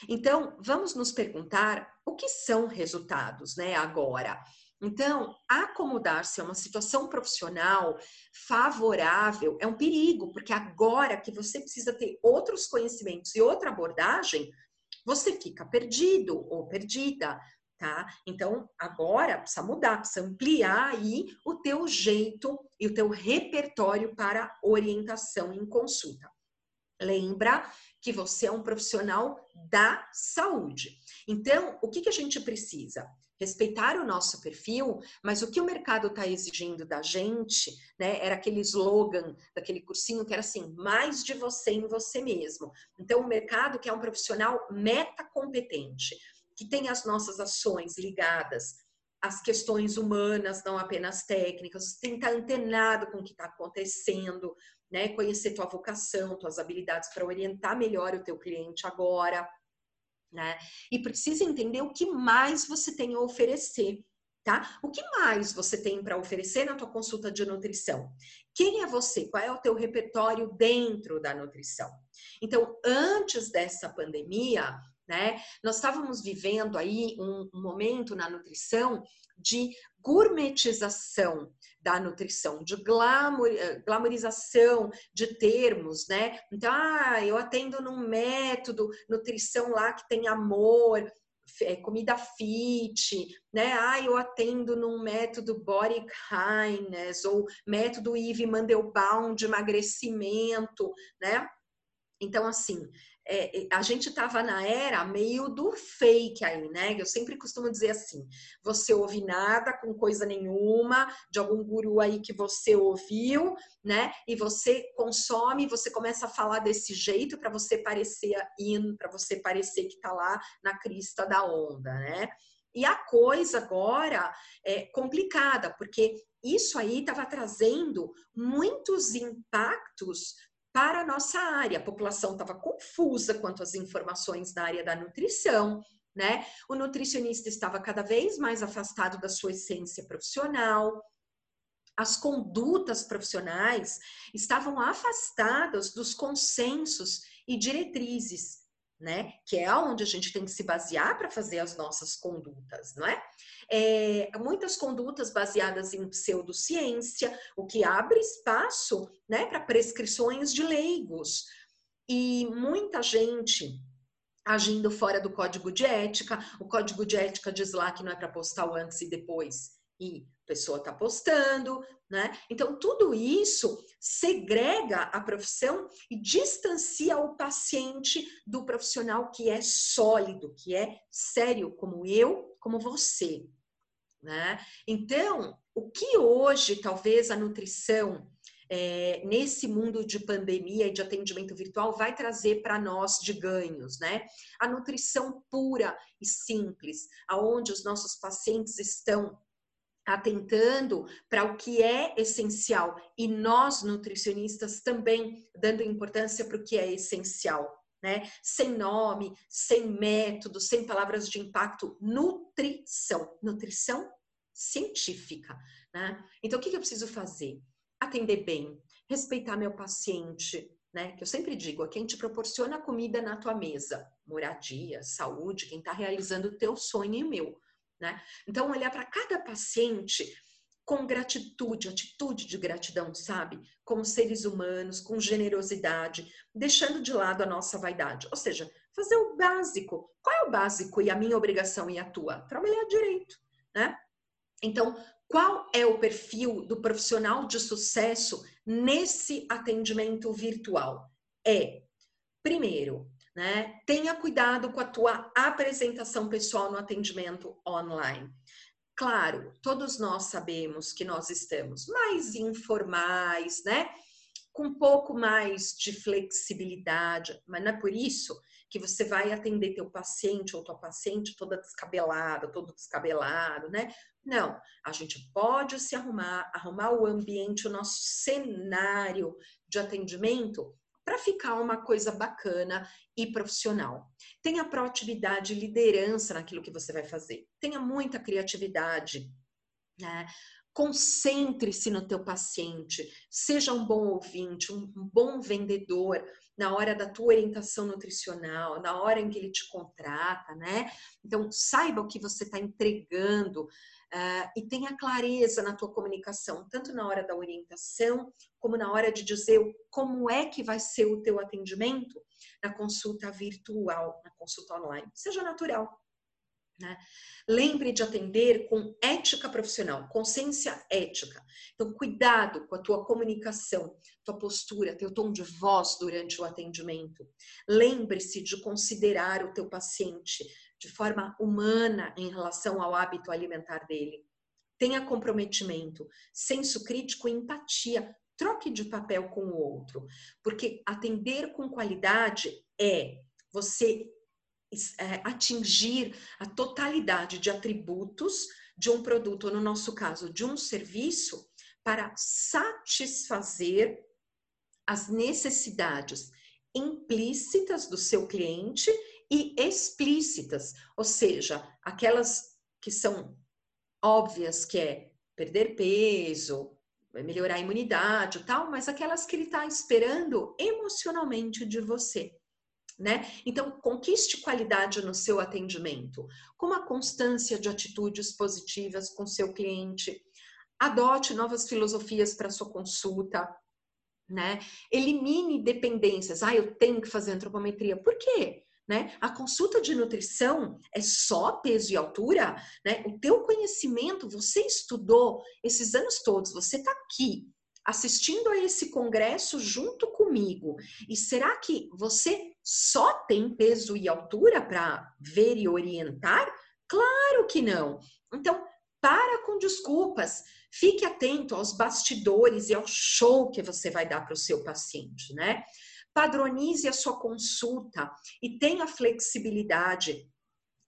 Então, vamos nos perguntar o que são resultados, né, agora. Então, acomodar-se a uma situação profissional favorável é um perigo, porque agora que você precisa ter outros conhecimentos e outra abordagem, você fica perdido ou perdida, tá? Então, agora precisa mudar, precisa ampliar aí o teu jeito e o teu repertório para orientação em consulta. Lembra que você é um profissional da saúde. Então, o que, que a gente precisa? Respeitar o nosso perfil, mas o que o mercado está exigindo da gente, né, era aquele slogan daquele cursinho que era assim, mais de você em você mesmo. Então, o mercado que é um profissional metacompetente, que tem as nossas ações ligadas às questões humanas, não apenas técnicas, tem que estar antenado com o que está acontecendo, né, conhecer tua vocação, tuas habilidades para orientar melhor o teu cliente agora, né? E precisa entender o que mais você tem a oferecer, tá? O que mais você tem para oferecer na tua consulta de nutrição? Quem é você? Qual é o teu repertório dentro da nutrição? Então, antes dessa pandemia, né, nós estávamos vivendo aí um, um momento na nutrição de gourmetização da nutrição, de glamour, eh, glamourização de termos, né? Então, ah, eu atendo num método, nutrição lá que tem amor, é, comida fit, né? Ah, eu atendo num método body kindness ou método Yves Mandelbaum de emagrecimento, né? Então, assim, é, a gente estava na era meio do fake aí, né? Eu sempre costumo dizer assim: você ouve nada com coisa nenhuma, de algum guru aí que você ouviu, né? E você consome, você começa a falar desse jeito para você parecer in, para você parecer que está lá na crista da onda, né? E a coisa agora é complicada, porque isso aí estava trazendo muitos impactos para a nossa área. A população estava confusa quanto às informações da área da nutrição, né? O nutricionista estava cada vez mais afastado da sua essência profissional. As condutas profissionais estavam afastadas dos consensos e diretrizes né? Que é onde a gente tem que se basear para fazer as nossas condutas, não é? é? Muitas condutas baseadas em pseudociência, o que abre espaço, né, para prescrições de leigos. E muita gente agindo fora do código de ética. O código de ética diz lá que não é para postar o antes e depois. E pessoa está postando, né? Então, tudo isso segrega a profissão e distancia o paciente do profissional que é sólido, que é sério, como eu, como você, né? Então, o que hoje talvez a nutrição é, nesse mundo de pandemia e de atendimento virtual vai trazer para nós de ganhos, né? A nutrição pura e simples, aonde os nossos pacientes estão atentando para o que é essencial e nós nutricionistas também dando importância para o que é essencial, né? Sem nome, sem método, sem palavras de impacto, nutrição, nutrição científica, né? Então o que eu preciso fazer? Atender bem, respeitar meu paciente, né? Que eu sempre digo, a quem te proporciona comida na tua mesa, moradia, saúde, quem está realizando o teu sonho e o meu né? Então, olhar para cada paciente com gratitude, atitude de gratidão, sabe? Como seres humanos, com generosidade, deixando de lado a nossa vaidade. Ou seja, fazer o básico. Qual é o básico e a minha obrigação e a tua? Trabalhar direito, né? Então, qual é o perfil do profissional de sucesso nesse atendimento virtual? É, primeiro, né? Tenha cuidado com a tua apresentação pessoal no atendimento online. Claro, todos nós sabemos que nós estamos mais informais, né? Com um pouco mais de flexibilidade, mas não é por isso que você vai atender teu paciente ou tua paciente toda descabelada, todo descabelado, né? Não, a gente pode se arrumar, arrumar o ambiente, o nosso cenário de atendimento para ficar uma coisa bacana e profissional. Tenha proatividade e liderança naquilo que você vai fazer. Tenha muita criatividade. Né? Concentre-se no teu paciente. Seja um bom ouvinte, um bom vendedor na hora da tua orientação nutricional, na hora em que ele te contrata, né? Então, saiba o que você está entregando, Uh, e tenha clareza na tua comunicação, tanto na hora da orientação, como na hora de dizer como é que vai ser o teu atendimento na consulta virtual, na consulta online. Seja natural. Né? Lembre de atender com ética profissional, consciência ética. Então, cuidado com a tua comunicação, tua postura, teu tom de voz durante o atendimento. Lembre-se de considerar o teu paciente, de forma humana em relação ao hábito alimentar dele. Tenha comprometimento, senso crítico e empatia. Troque de papel com o outro, porque atender com qualidade é você é, atingir a totalidade de atributos de um produto, no nosso caso, de um serviço, para satisfazer as necessidades implícitas do seu cliente e explícitas, ou seja, aquelas que são óbvias, que é perder peso, melhorar a imunidade e tal, mas aquelas que ele está esperando emocionalmente de você. Né? Então, conquiste qualidade no seu atendimento, com uma constância de atitudes positivas com seu cliente, adote novas filosofias para sua consulta, né? Elimine dependências. Ah, eu tenho que fazer antropometria. Por quê? Né? A consulta de nutrição é só peso e altura, né? O teu conhecimento, você estudou esses anos todos, você está aqui assistindo a esse congresso junto comigo. E será que você só tem peso e altura para ver e orientar? Claro que não. Então, para com desculpas. Fique atento aos bastidores e ao show que você vai dar para o seu paciente, né? Padronize a sua consulta e tenha flexibilidade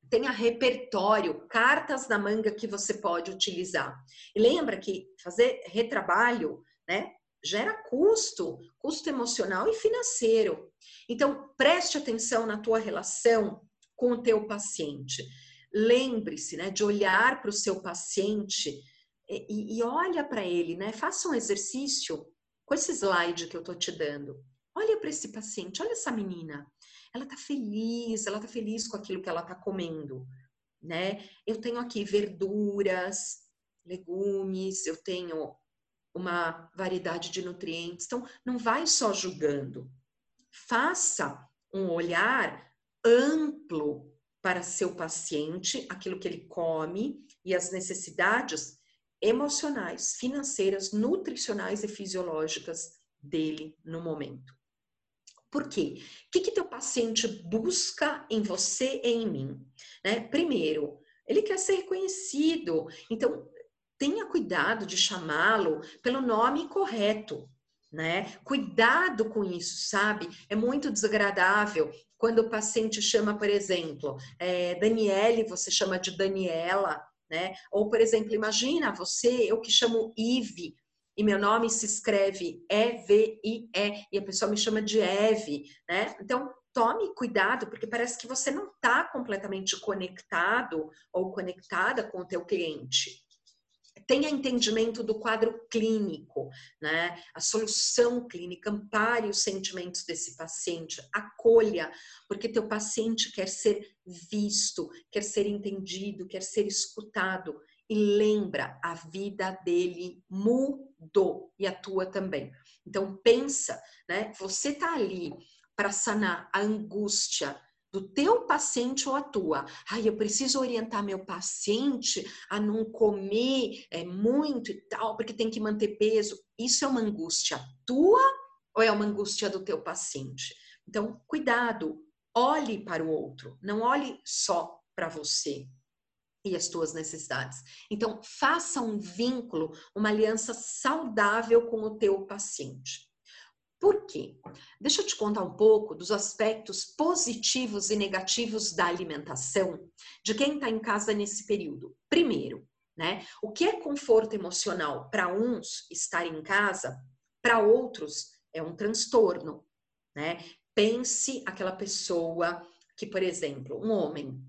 tenha repertório, cartas na manga que você pode utilizar. E lembra que fazer retrabalho, né, gera custo, custo emocional e financeiro. Então, preste atenção na tua relação com o teu paciente. Lembre-se, né, de olhar para o seu paciente e, e olha para ele, né? Faça um exercício com esse slide que eu tô te dando. Olha para esse paciente, olha essa menina. Ela tá feliz, ela tá feliz com aquilo que ela tá comendo, né? Eu tenho aqui verduras, legumes, eu tenho uma variedade de nutrientes. Então, não vai só julgando. Faça um olhar amplo para seu paciente, aquilo que ele come e as necessidades emocionais, financeiras, nutricionais e fisiológicas dele no momento. Por quê? O que, que teu paciente busca em você e em mim? Né? Primeiro, ele quer ser reconhecido. Então, tenha cuidado de chamá-lo pelo nome correto. Né? Cuidado com isso, sabe? É muito desagradável quando o paciente chama, por exemplo, é, Daniele, você chama de Daniela, né? Ou, por exemplo, imagina você, eu que chamo Ive, e meu nome se escreve E-V-I-E, e a pessoa me chama de Eve, né? Então, tome cuidado, porque parece que você não está completamente conectado ou conectada com o teu cliente tenha entendimento do quadro clínico, né? A solução clínica, ampare os sentimentos desse paciente, acolha, porque teu paciente quer ser visto, quer ser entendido, quer ser escutado. E lembra, a vida dele mudou e a tua também. Então pensa, né? Você tá ali para sanar a angústia, do teu paciente ou a tua. Ai, eu preciso orientar meu paciente a não comer é, muito e tal, porque tem que manter peso. Isso é uma angústia tua ou é uma angústia do teu paciente? Então, cuidado, olhe para o outro, não olhe só para você e as tuas necessidades. Então, faça um vínculo, uma aliança saudável com o teu paciente. Por quê? Deixa eu te contar um pouco dos aspectos positivos e negativos da alimentação de quem está em casa nesse período. Primeiro, né? O que é conforto emocional para uns estar em casa, para outros é um transtorno, né? Pense aquela pessoa que, por exemplo, um homem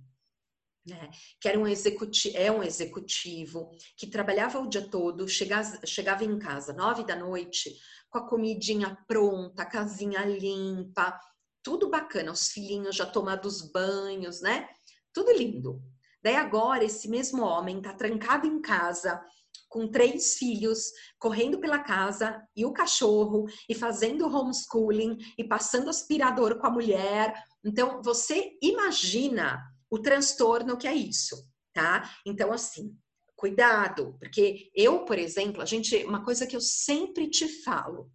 né, que era um executivo, é um executivo que trabalhava o dia todo, chegava, chegava em casa nove da noite, com a comidinha pronta, a casinha limpa, tudo bacana, os filhinhos já tomados banhos, né? Tudo lindo. Daí agora esse mesmo homem tá trancado em casa com três filhos, correndo pela casa e o cachorro e fazendo homeschooling e passando aspirador com a mulher. Então você imagina o transtorno que é isso, tá? Então assim, cuidado, porque eu, por exemplo, a gente, uma coisa que eu sempre te falo,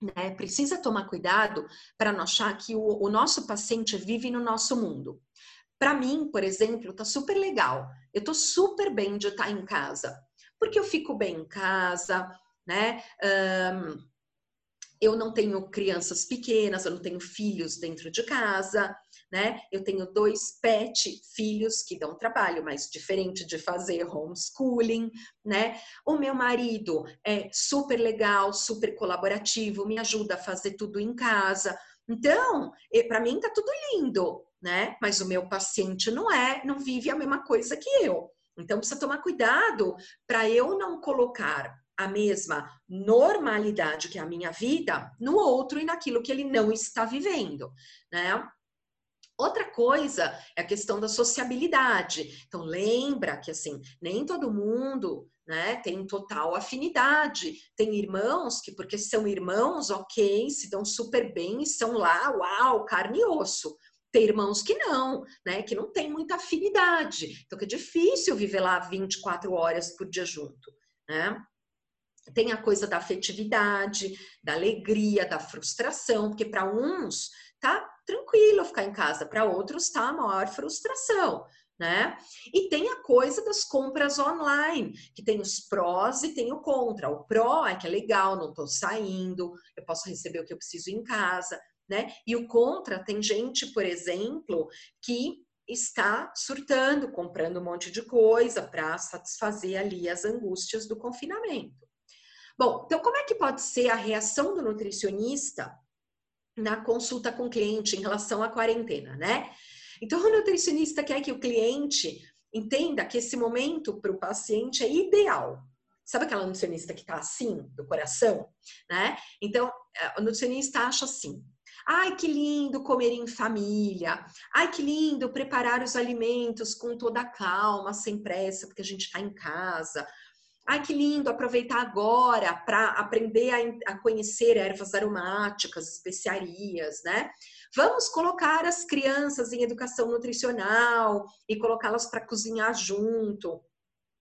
né? Precisa tomar cuidado para não achar que o, o nosso paciente vive no nosso mundo. Para mim, por exemplo, tá super legal. Eu tô super bem de estar em casa, porque eu fico bem em casa, né? Um, eu não tenho crianças pequenas, eu não tenho filhos dentro de casa, né? Eu tenho dois pet filhos que dão trabalho, mas diferente de fazer homeschooling, né? O meu marido é super legal, super colaborativo, me ajuda a fazer tudo em casa. Então, para mim tá tudo lindo, né? Mas o meu paciente não é, não vive a mesma coisa que eu. Então precisa tomar cuidado para eu não colocar a mesma normalidade que é a minha vida no outro e naquilo que ele não está vivendo, né? Outra coisa é a questão da sociabilidade. Então lembra que assim, nem todo mundo, né, tem total afinidade. Tem irmãos que porque são irmãos, OK, se dão super bem, são lá, uau, carne e osso. Tem irmãos que não, né, que não tem muita afinidade. Então que é difícil viver lá 24 horas por dia junto, né? Tem a coisa da afetividade, da alegria, da frustração, porque para uns tá tranquilo ficar em casa, para outros tá a maior frustração. Né? E tem a coisa das compras online, que tem os prós e tem o contra. O pró é que é legal, não estou saindo, eu posso receber o que eu preciso em casa, né? E o contra tem gente, por exemplo, que está surtando, comprando um monte de coisa para satisfazer ali as angústias do confinamento. Bom, então como é que pode ser a reação do nutricionista na consulta com o cliente em relação à quarentena, né? Então, o nutricionista quer que o cliente entenda que esse momento para o paciente é ideal. Sabe aquela nutricionista que está assim, do coração, né? Então, é, o nutricionista acha assim: Ai, que lindo comer em família. Ai, que lindo preparar os alimentos com toda calma, sem pressa, porque a gente está em casa. Ai, que lindo aproveitar agora para aprender a, a, conhecer ervas aromáticas, especiarias, né? Vamos colocar as crianças em educação nutricional e colocá-las para cozinhar junto.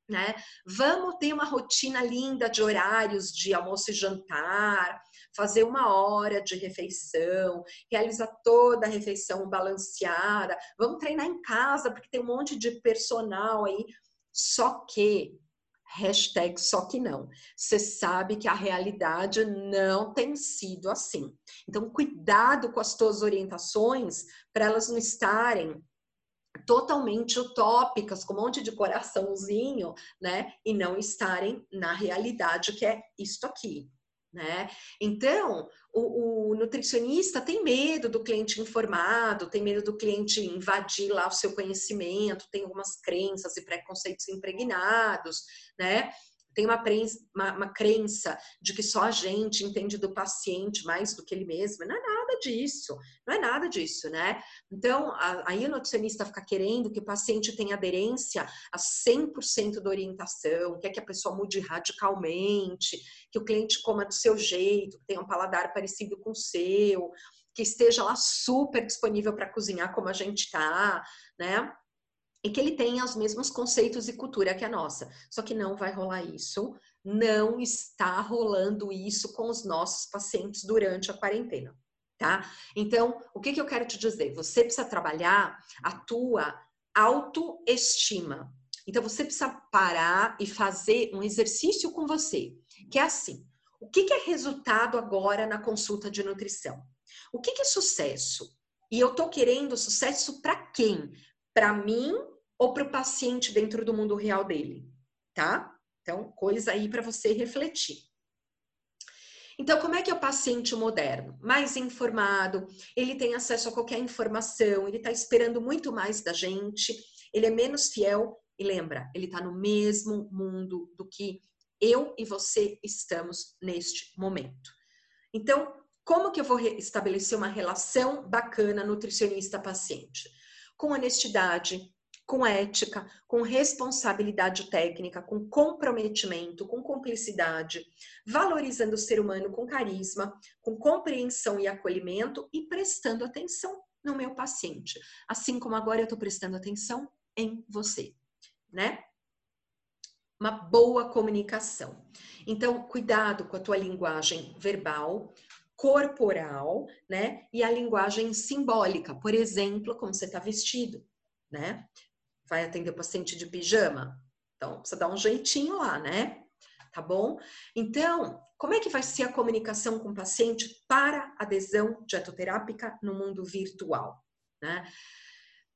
Né? Vamos ter uma rotina linda de horários de almoço e jantar, fazer uma hora de refeição, realizar toda a refeição balanceada. Vamos treinar em casa, porque tem um monte de personal aí. Só que Hashtag só que não. Você sabe que a realidade não tem sido assim. Então, cuidado com as tuas orientações para elas não estarem totalmente utópicas, com um monte de coraçãozinho, né? E não estarem na realidade que é isto aqui né? Então, o, o, nutricionista tem medo do cliente informado, tem medo do cliente invadir lá o seu conhecimento, tem algumas crenças e preconceitos impregnados, né? tem uma, uma, uma, crença de que só a gente entende do paciente mais do que ele mesmo. Não é disso, não é nada disso, né? Então, aí o nutricionista fica querendo que o paciente tenha aderência a 100% da orientação, quer que a pessoa mude radicalmente, que o cliente coma do seu jeito, que tenha um paladar parecido com o seu, que esteja lá super disponível para cozinhar como a gente está, né? e que ele tenha os mesmos conceitos e cultura que a nossa. Só que não vai rolar isso, não está rolando isso com os nossos pacientes durante a quarentena, tá? Então, o que, que eu quero te dizer? Você precisa trabalhar a tua autoestima. Então, você precisa parar e fazer um exercício com você, que é assim: o que, que é resultado agora na consulta de nutrição? O que, que é sucesso? E eu tô querendo sucesso para quem? Para mim ou para o paciente dentro do mundo real dele, tá? Então, coisa aí para você refletir. Então, como é que é o paciente moderno? Mais informado, ele tem acesso a qualquer informação, ele está esperando muito mais da gente, ele é menos fiel e lembra, ele está no mesmo mundo do que eu e você estamos neste momento. Então, como que eu vou estabelecer uma relação bacana nutricionista-paciente? Com honestidade, com ética, com responsabilidade técnica, com comprometimento, com cumplicidade, valorizando o ser humano com carisma, com compreensão e acolhimento e prestando atenção no meu paciente, assim como agora eu estou prestando atenção em você, né? Uma boa comunicação. Então, cuidado com a tua linguagem verbal, corporal, né? E a linguagem simbólica, por exemplo, como você está vestido, né? Vai atender o paciente de pijama? Então, precisa dar um jeitinho lá, né? Tá bom? Então, como é que vai ser a comunicação com o paciente para adesão dietoterápica no mundo virtual? Né?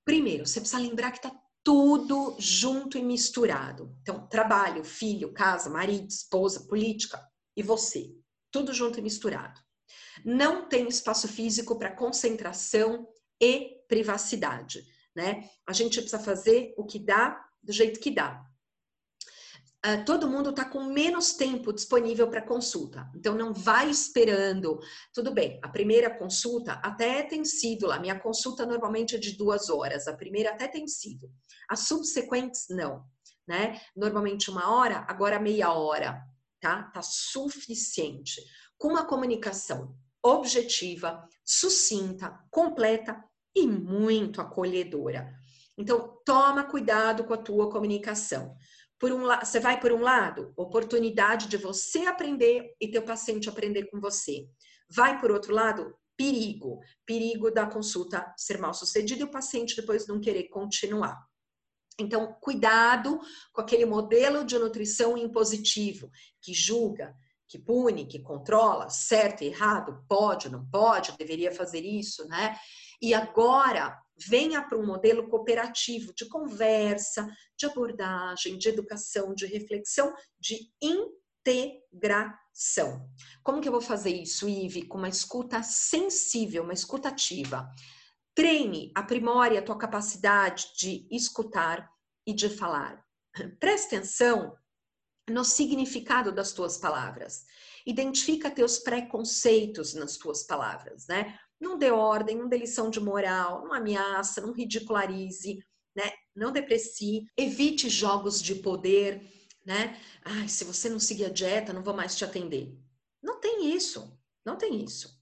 Primeiro, você precisa lembrar que está tudo junto e misturado. Então, trabalho, filho, casa, marido, esposa, política e você. Tudo junto e misturado. Não tem espaço físico para concentração e privacidade, né? A gente precisa fazer o que dá do jeito que dá. Uh, todo mundo está com menos tempo disponível para consulta. Então, não vai esperando. Tudo bem, a primeira consulta até tem sido lá. Minha consulta normalmente é de duas horas. A primeira até tem sido. As subsequentes, não. Né? Normalmente uma hora, agora meia hora. Tá? Tá suficiente. Com uma comunicação objetiva, sucinta, completa e muito acolhedora. Então, toma cuidado com a tua comunicação. Por um você vai por um lado, oportunidade de você aprender e teu paciente aprender com você. Vai por outro lado, perigo, perigo da consulta ser mal sucedida e o paciente depois não querer continuar. Então, cuidado com aquele modelo de nutrição impositivo que julga, que pune, que controla, certo e errado, pode, não pode, deveria fazer isso, né? E agora venha para um modelo cooperativo de conversa, de abordagem, de educação, de reflexão, de integração. Como que eu vou fazer isso, Ive? Com uma escuta sensível, uma escuta ativa. Treine, aprimore a tua capacidade de escutar e de falar. Preste atenção no significado das tuas palavras. Identifica teus preconceitos nas tuas palavras, né? Não dê ordem, não dê lição de moral, não ameaça, não ridicularize, né? Não deprecie, evite jogos de poder, né? Ai, se você não seguir a dieta, não vou mais te atender. Não tem isso, não tem isso.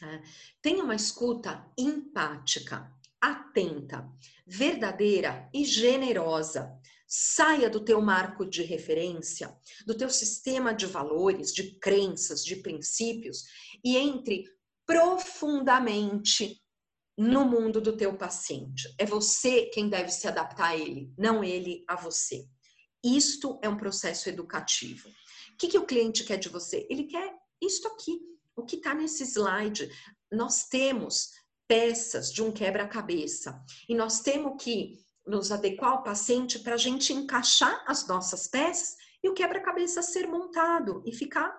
Né? Tenha uma escuta empática, atenta, verdadeira e generosa. Saia do teu marco de referência, do teu sistema de valores, de crenças, de princípios e entre profundamente no mundo do teu paciente. É você quem deve se adaptar a ele, não ele a você. Isto é um processo educativo. O que, que o cliente quer de você? Ele quer isto aqui, o que está nesse slide. Nós temos peças de um quebra-cabeça e nós temos que nos adequar ao paciente para a gente encaixar as nossas peças e o quebra-cabeça ser montado e ficar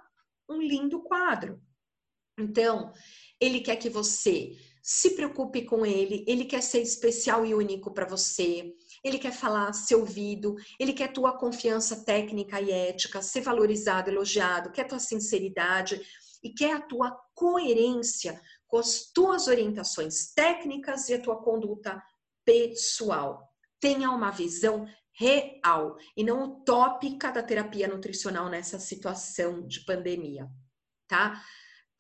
um lindo quadro. Então, ele quer que você se preocupe com ele, ele quer ser especial e único para você, ele quer falar ser ouvido, ele quer tua confiança técnica e ética, ser valorizado, elogiado, quer tua sinceridade e quer a tua coerência com as tuas orientações técnicas e a tua conduta pessoal tenha uma visão real e não utópica da terapia nutricional nessa situação de pandemia, tá?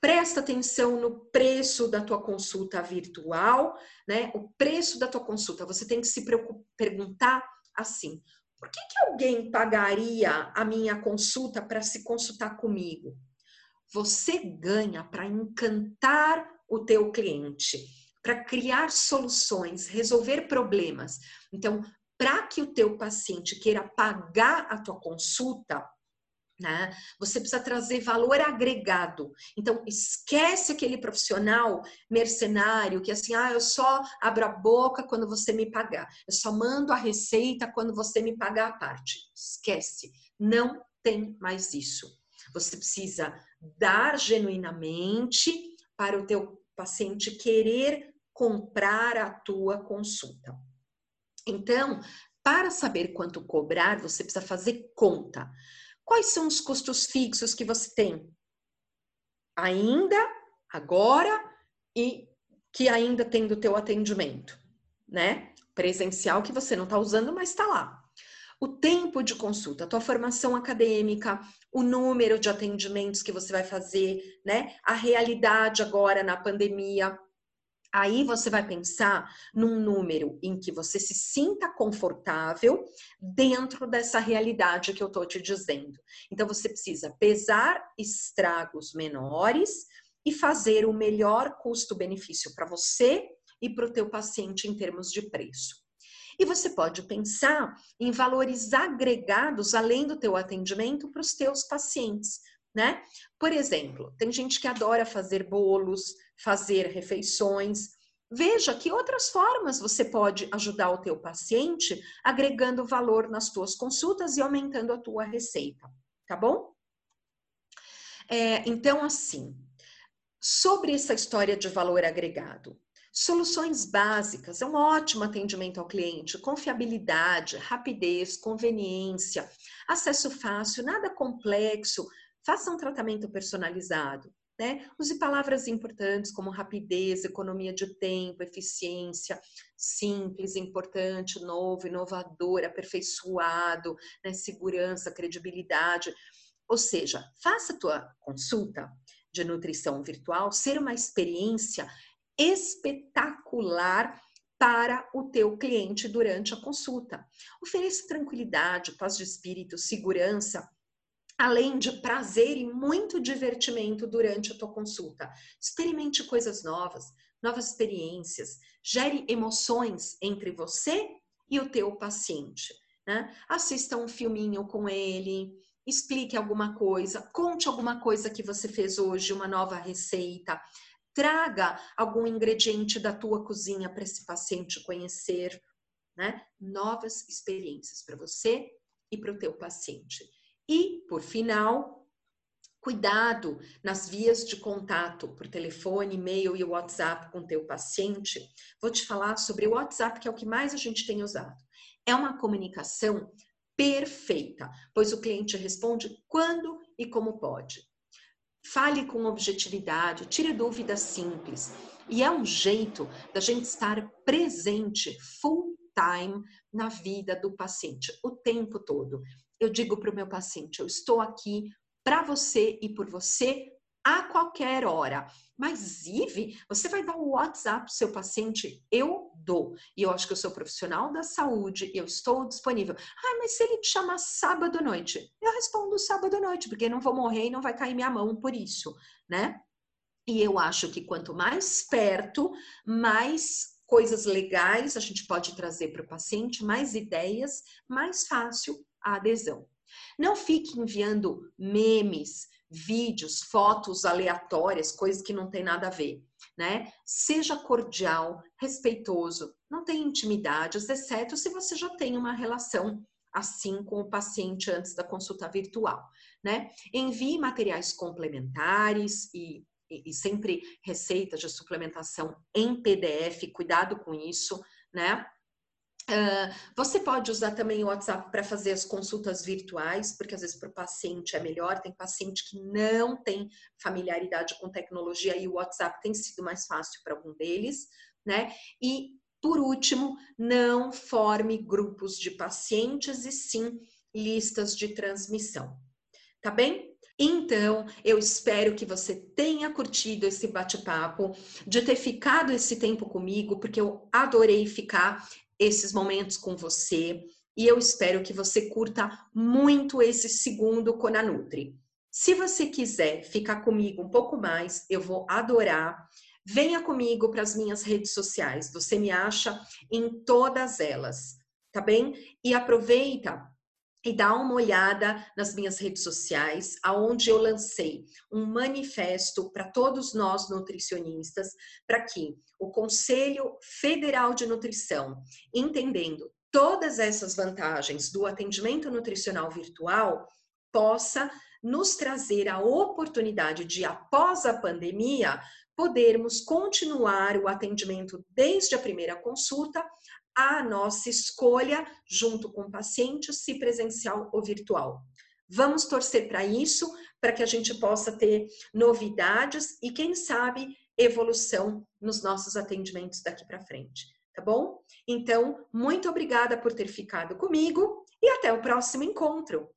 Presta atenção no preço da tua consulta virtual, né? O preço da tua consulta, você tem que se perguntar assim: por que, que alguém pagaria a minha consulta para se consultar comigo? Você ganha para encantar o teu cliente para criar soluções, resolver problemas. Então, para que o teu paciente queira pagar a tua consulta, né, você precisa trazer valor agregado. Então, esquece aquele profissional mercenário que assim, ah, eu só abro a boca quando você me pagar. Eu só mando a receita quando você me pagar a parte. Esquece. Não tem mais isso. Você precisa dar genuinamente para o teu paciente querer comprar a tua consulta. Então, para saber quanto cobrar, você precisa fazer conta. Quais são os custos fixos que você tem? Ainda, agora e que ainda tem do teu atendimento, né? Presencial que você não está usando, mas está lá. O tempo de consulta, a tua formação acadêmica, o número de atendimentos que você vai fazer, né? A realidade agora na pandemia, Aí você vai pensar num número em que você se sinta confortável dentro dessa realidade que eu estou te dizendo. Então você precisa pesar estragos menores e fazer o melhor custo-benefício para você e para o teu paciente em termos de preço. E você pode pensar em valores agregados além do teu atendimento para os teus pacientes, né? Por exemplo, tem gente que adora fazer bolos, fazer refeições. Veja que outras formas você pode ajudar o teu paciente agregando valor nas tuas consultas e aumentando a tua receita, tá bom? É, então, assim, sobre essa história de valor agregado, Soluções básicas, é um ótimo atendimento ao cliente, confiabilidade, rapidez, conveniência, acesso fácil, nada complexo, faça um tratamento personalizado. Né? Use palavras importantes como rapidez, economia de tempo, eficiência, simples, importante, novo, inovador, aperfeiçoado, né? segurança, credibilidade. Ou seja, faça a tua consulta de nutrição virtual ser uma experiência espetacular para o teu cliente durante a consulta. Ofereça tranquilidade, paz de espírito, segurança, além de prazer e muito divertimento durante a tua consulta. Experimente coisas novas, novas experiências, gere emoções entre você e o teu paciente. Né? Assista um filminho com ele, explique alguma coisa, conte alguma coisa que você fez hoje, uma nova receita. Traga algum ingrediente da tua cozinha para esse paciente conhecer, né? Novas experiências para você e para o teu paciente. E, por final, cuidado nas vias de contato por telefone, e-mail e WhatsApp com teu paciente. Vou te falar sobre o WhatsApp, que é o que mais a gente tem usado. É uma comunicação perfeita, pois o cliente responde quando e como pode. Fale com objetividade, tire dúvidas simples. E é um jeito da gente estar presente full time na vida do paciente, o tempo todo. Eu digo para o meu paciente: eu estou aqui para você e por você a qualquer hora. Mas, Ive, você vai dar o WhatsApp para o seu paciente? Eu dou. E eu acho que eu sou profissional da saúde, eu estou disponível. Ah, mas se ele te chamar sábado à noite? Eu respondo sábado à noite, porque não vou morrer e não vai cair minha mão por isso, né? E eu acho que quanto mais perto, mais coisas legais a gente pode trazer para o paciente, mais ideias, mais fácil a adesão. Não fique enviando memes, vídeos, fotos aleatórias, coisas que não tem nada a ver, né? Seja cordial, respeitoso, não tem intimidades, exceto se você já tem uma relação assim com o paciente antes da consulta virtual, né? Envie materiais complementares e, e, e sempre receitas de suplementação em PDF, cuidado com isso, né? Você pode usar também o WhatsApp para fazer as consultas virtuais, porque às vezes para o paciente é melhor. Tem paciente que não tem familiaridade com tecnologia e o WhatsApp tem sido mais fácil para algum deles, né? E por último, não forme grupos de pacientes e sim listas de transmissão. Tá bem? Então, eu espero que você tenha curtido esse bate-papo, de ter ficado esse tempo comigo, porque eu adorei ficar esses momentos com você e eu espero que você curta muito esse segundo Conanutri. Se você quiser ficar comigo um pouco mais, eu vou adorar. Venha comigo para as minhas redes sociais. Você me acha em todas elas, tá bem? E aproveita e dá uma olhada nas minhas redes sociais, aonde eu lancei um manifesto para todos nós nutricionistas, para que o Conselho Federal de Nutrição, entendendo todas essas vantagens do atendimento nutricional virtual, possa nos trazer a oportunidade de, após a pandemia, podermos continuar o atendimento desde a primeira consulta a nossa escolha, junto com o paciente, se presencial ou virtual. Vamos torcer para isso, para que a gente possa ter novidades e, quem sabe, evolução nos nossos atendimentos daqui para frente, tá bom? Então, muito obrigada por ter ficado comigo e até o próximo encontro.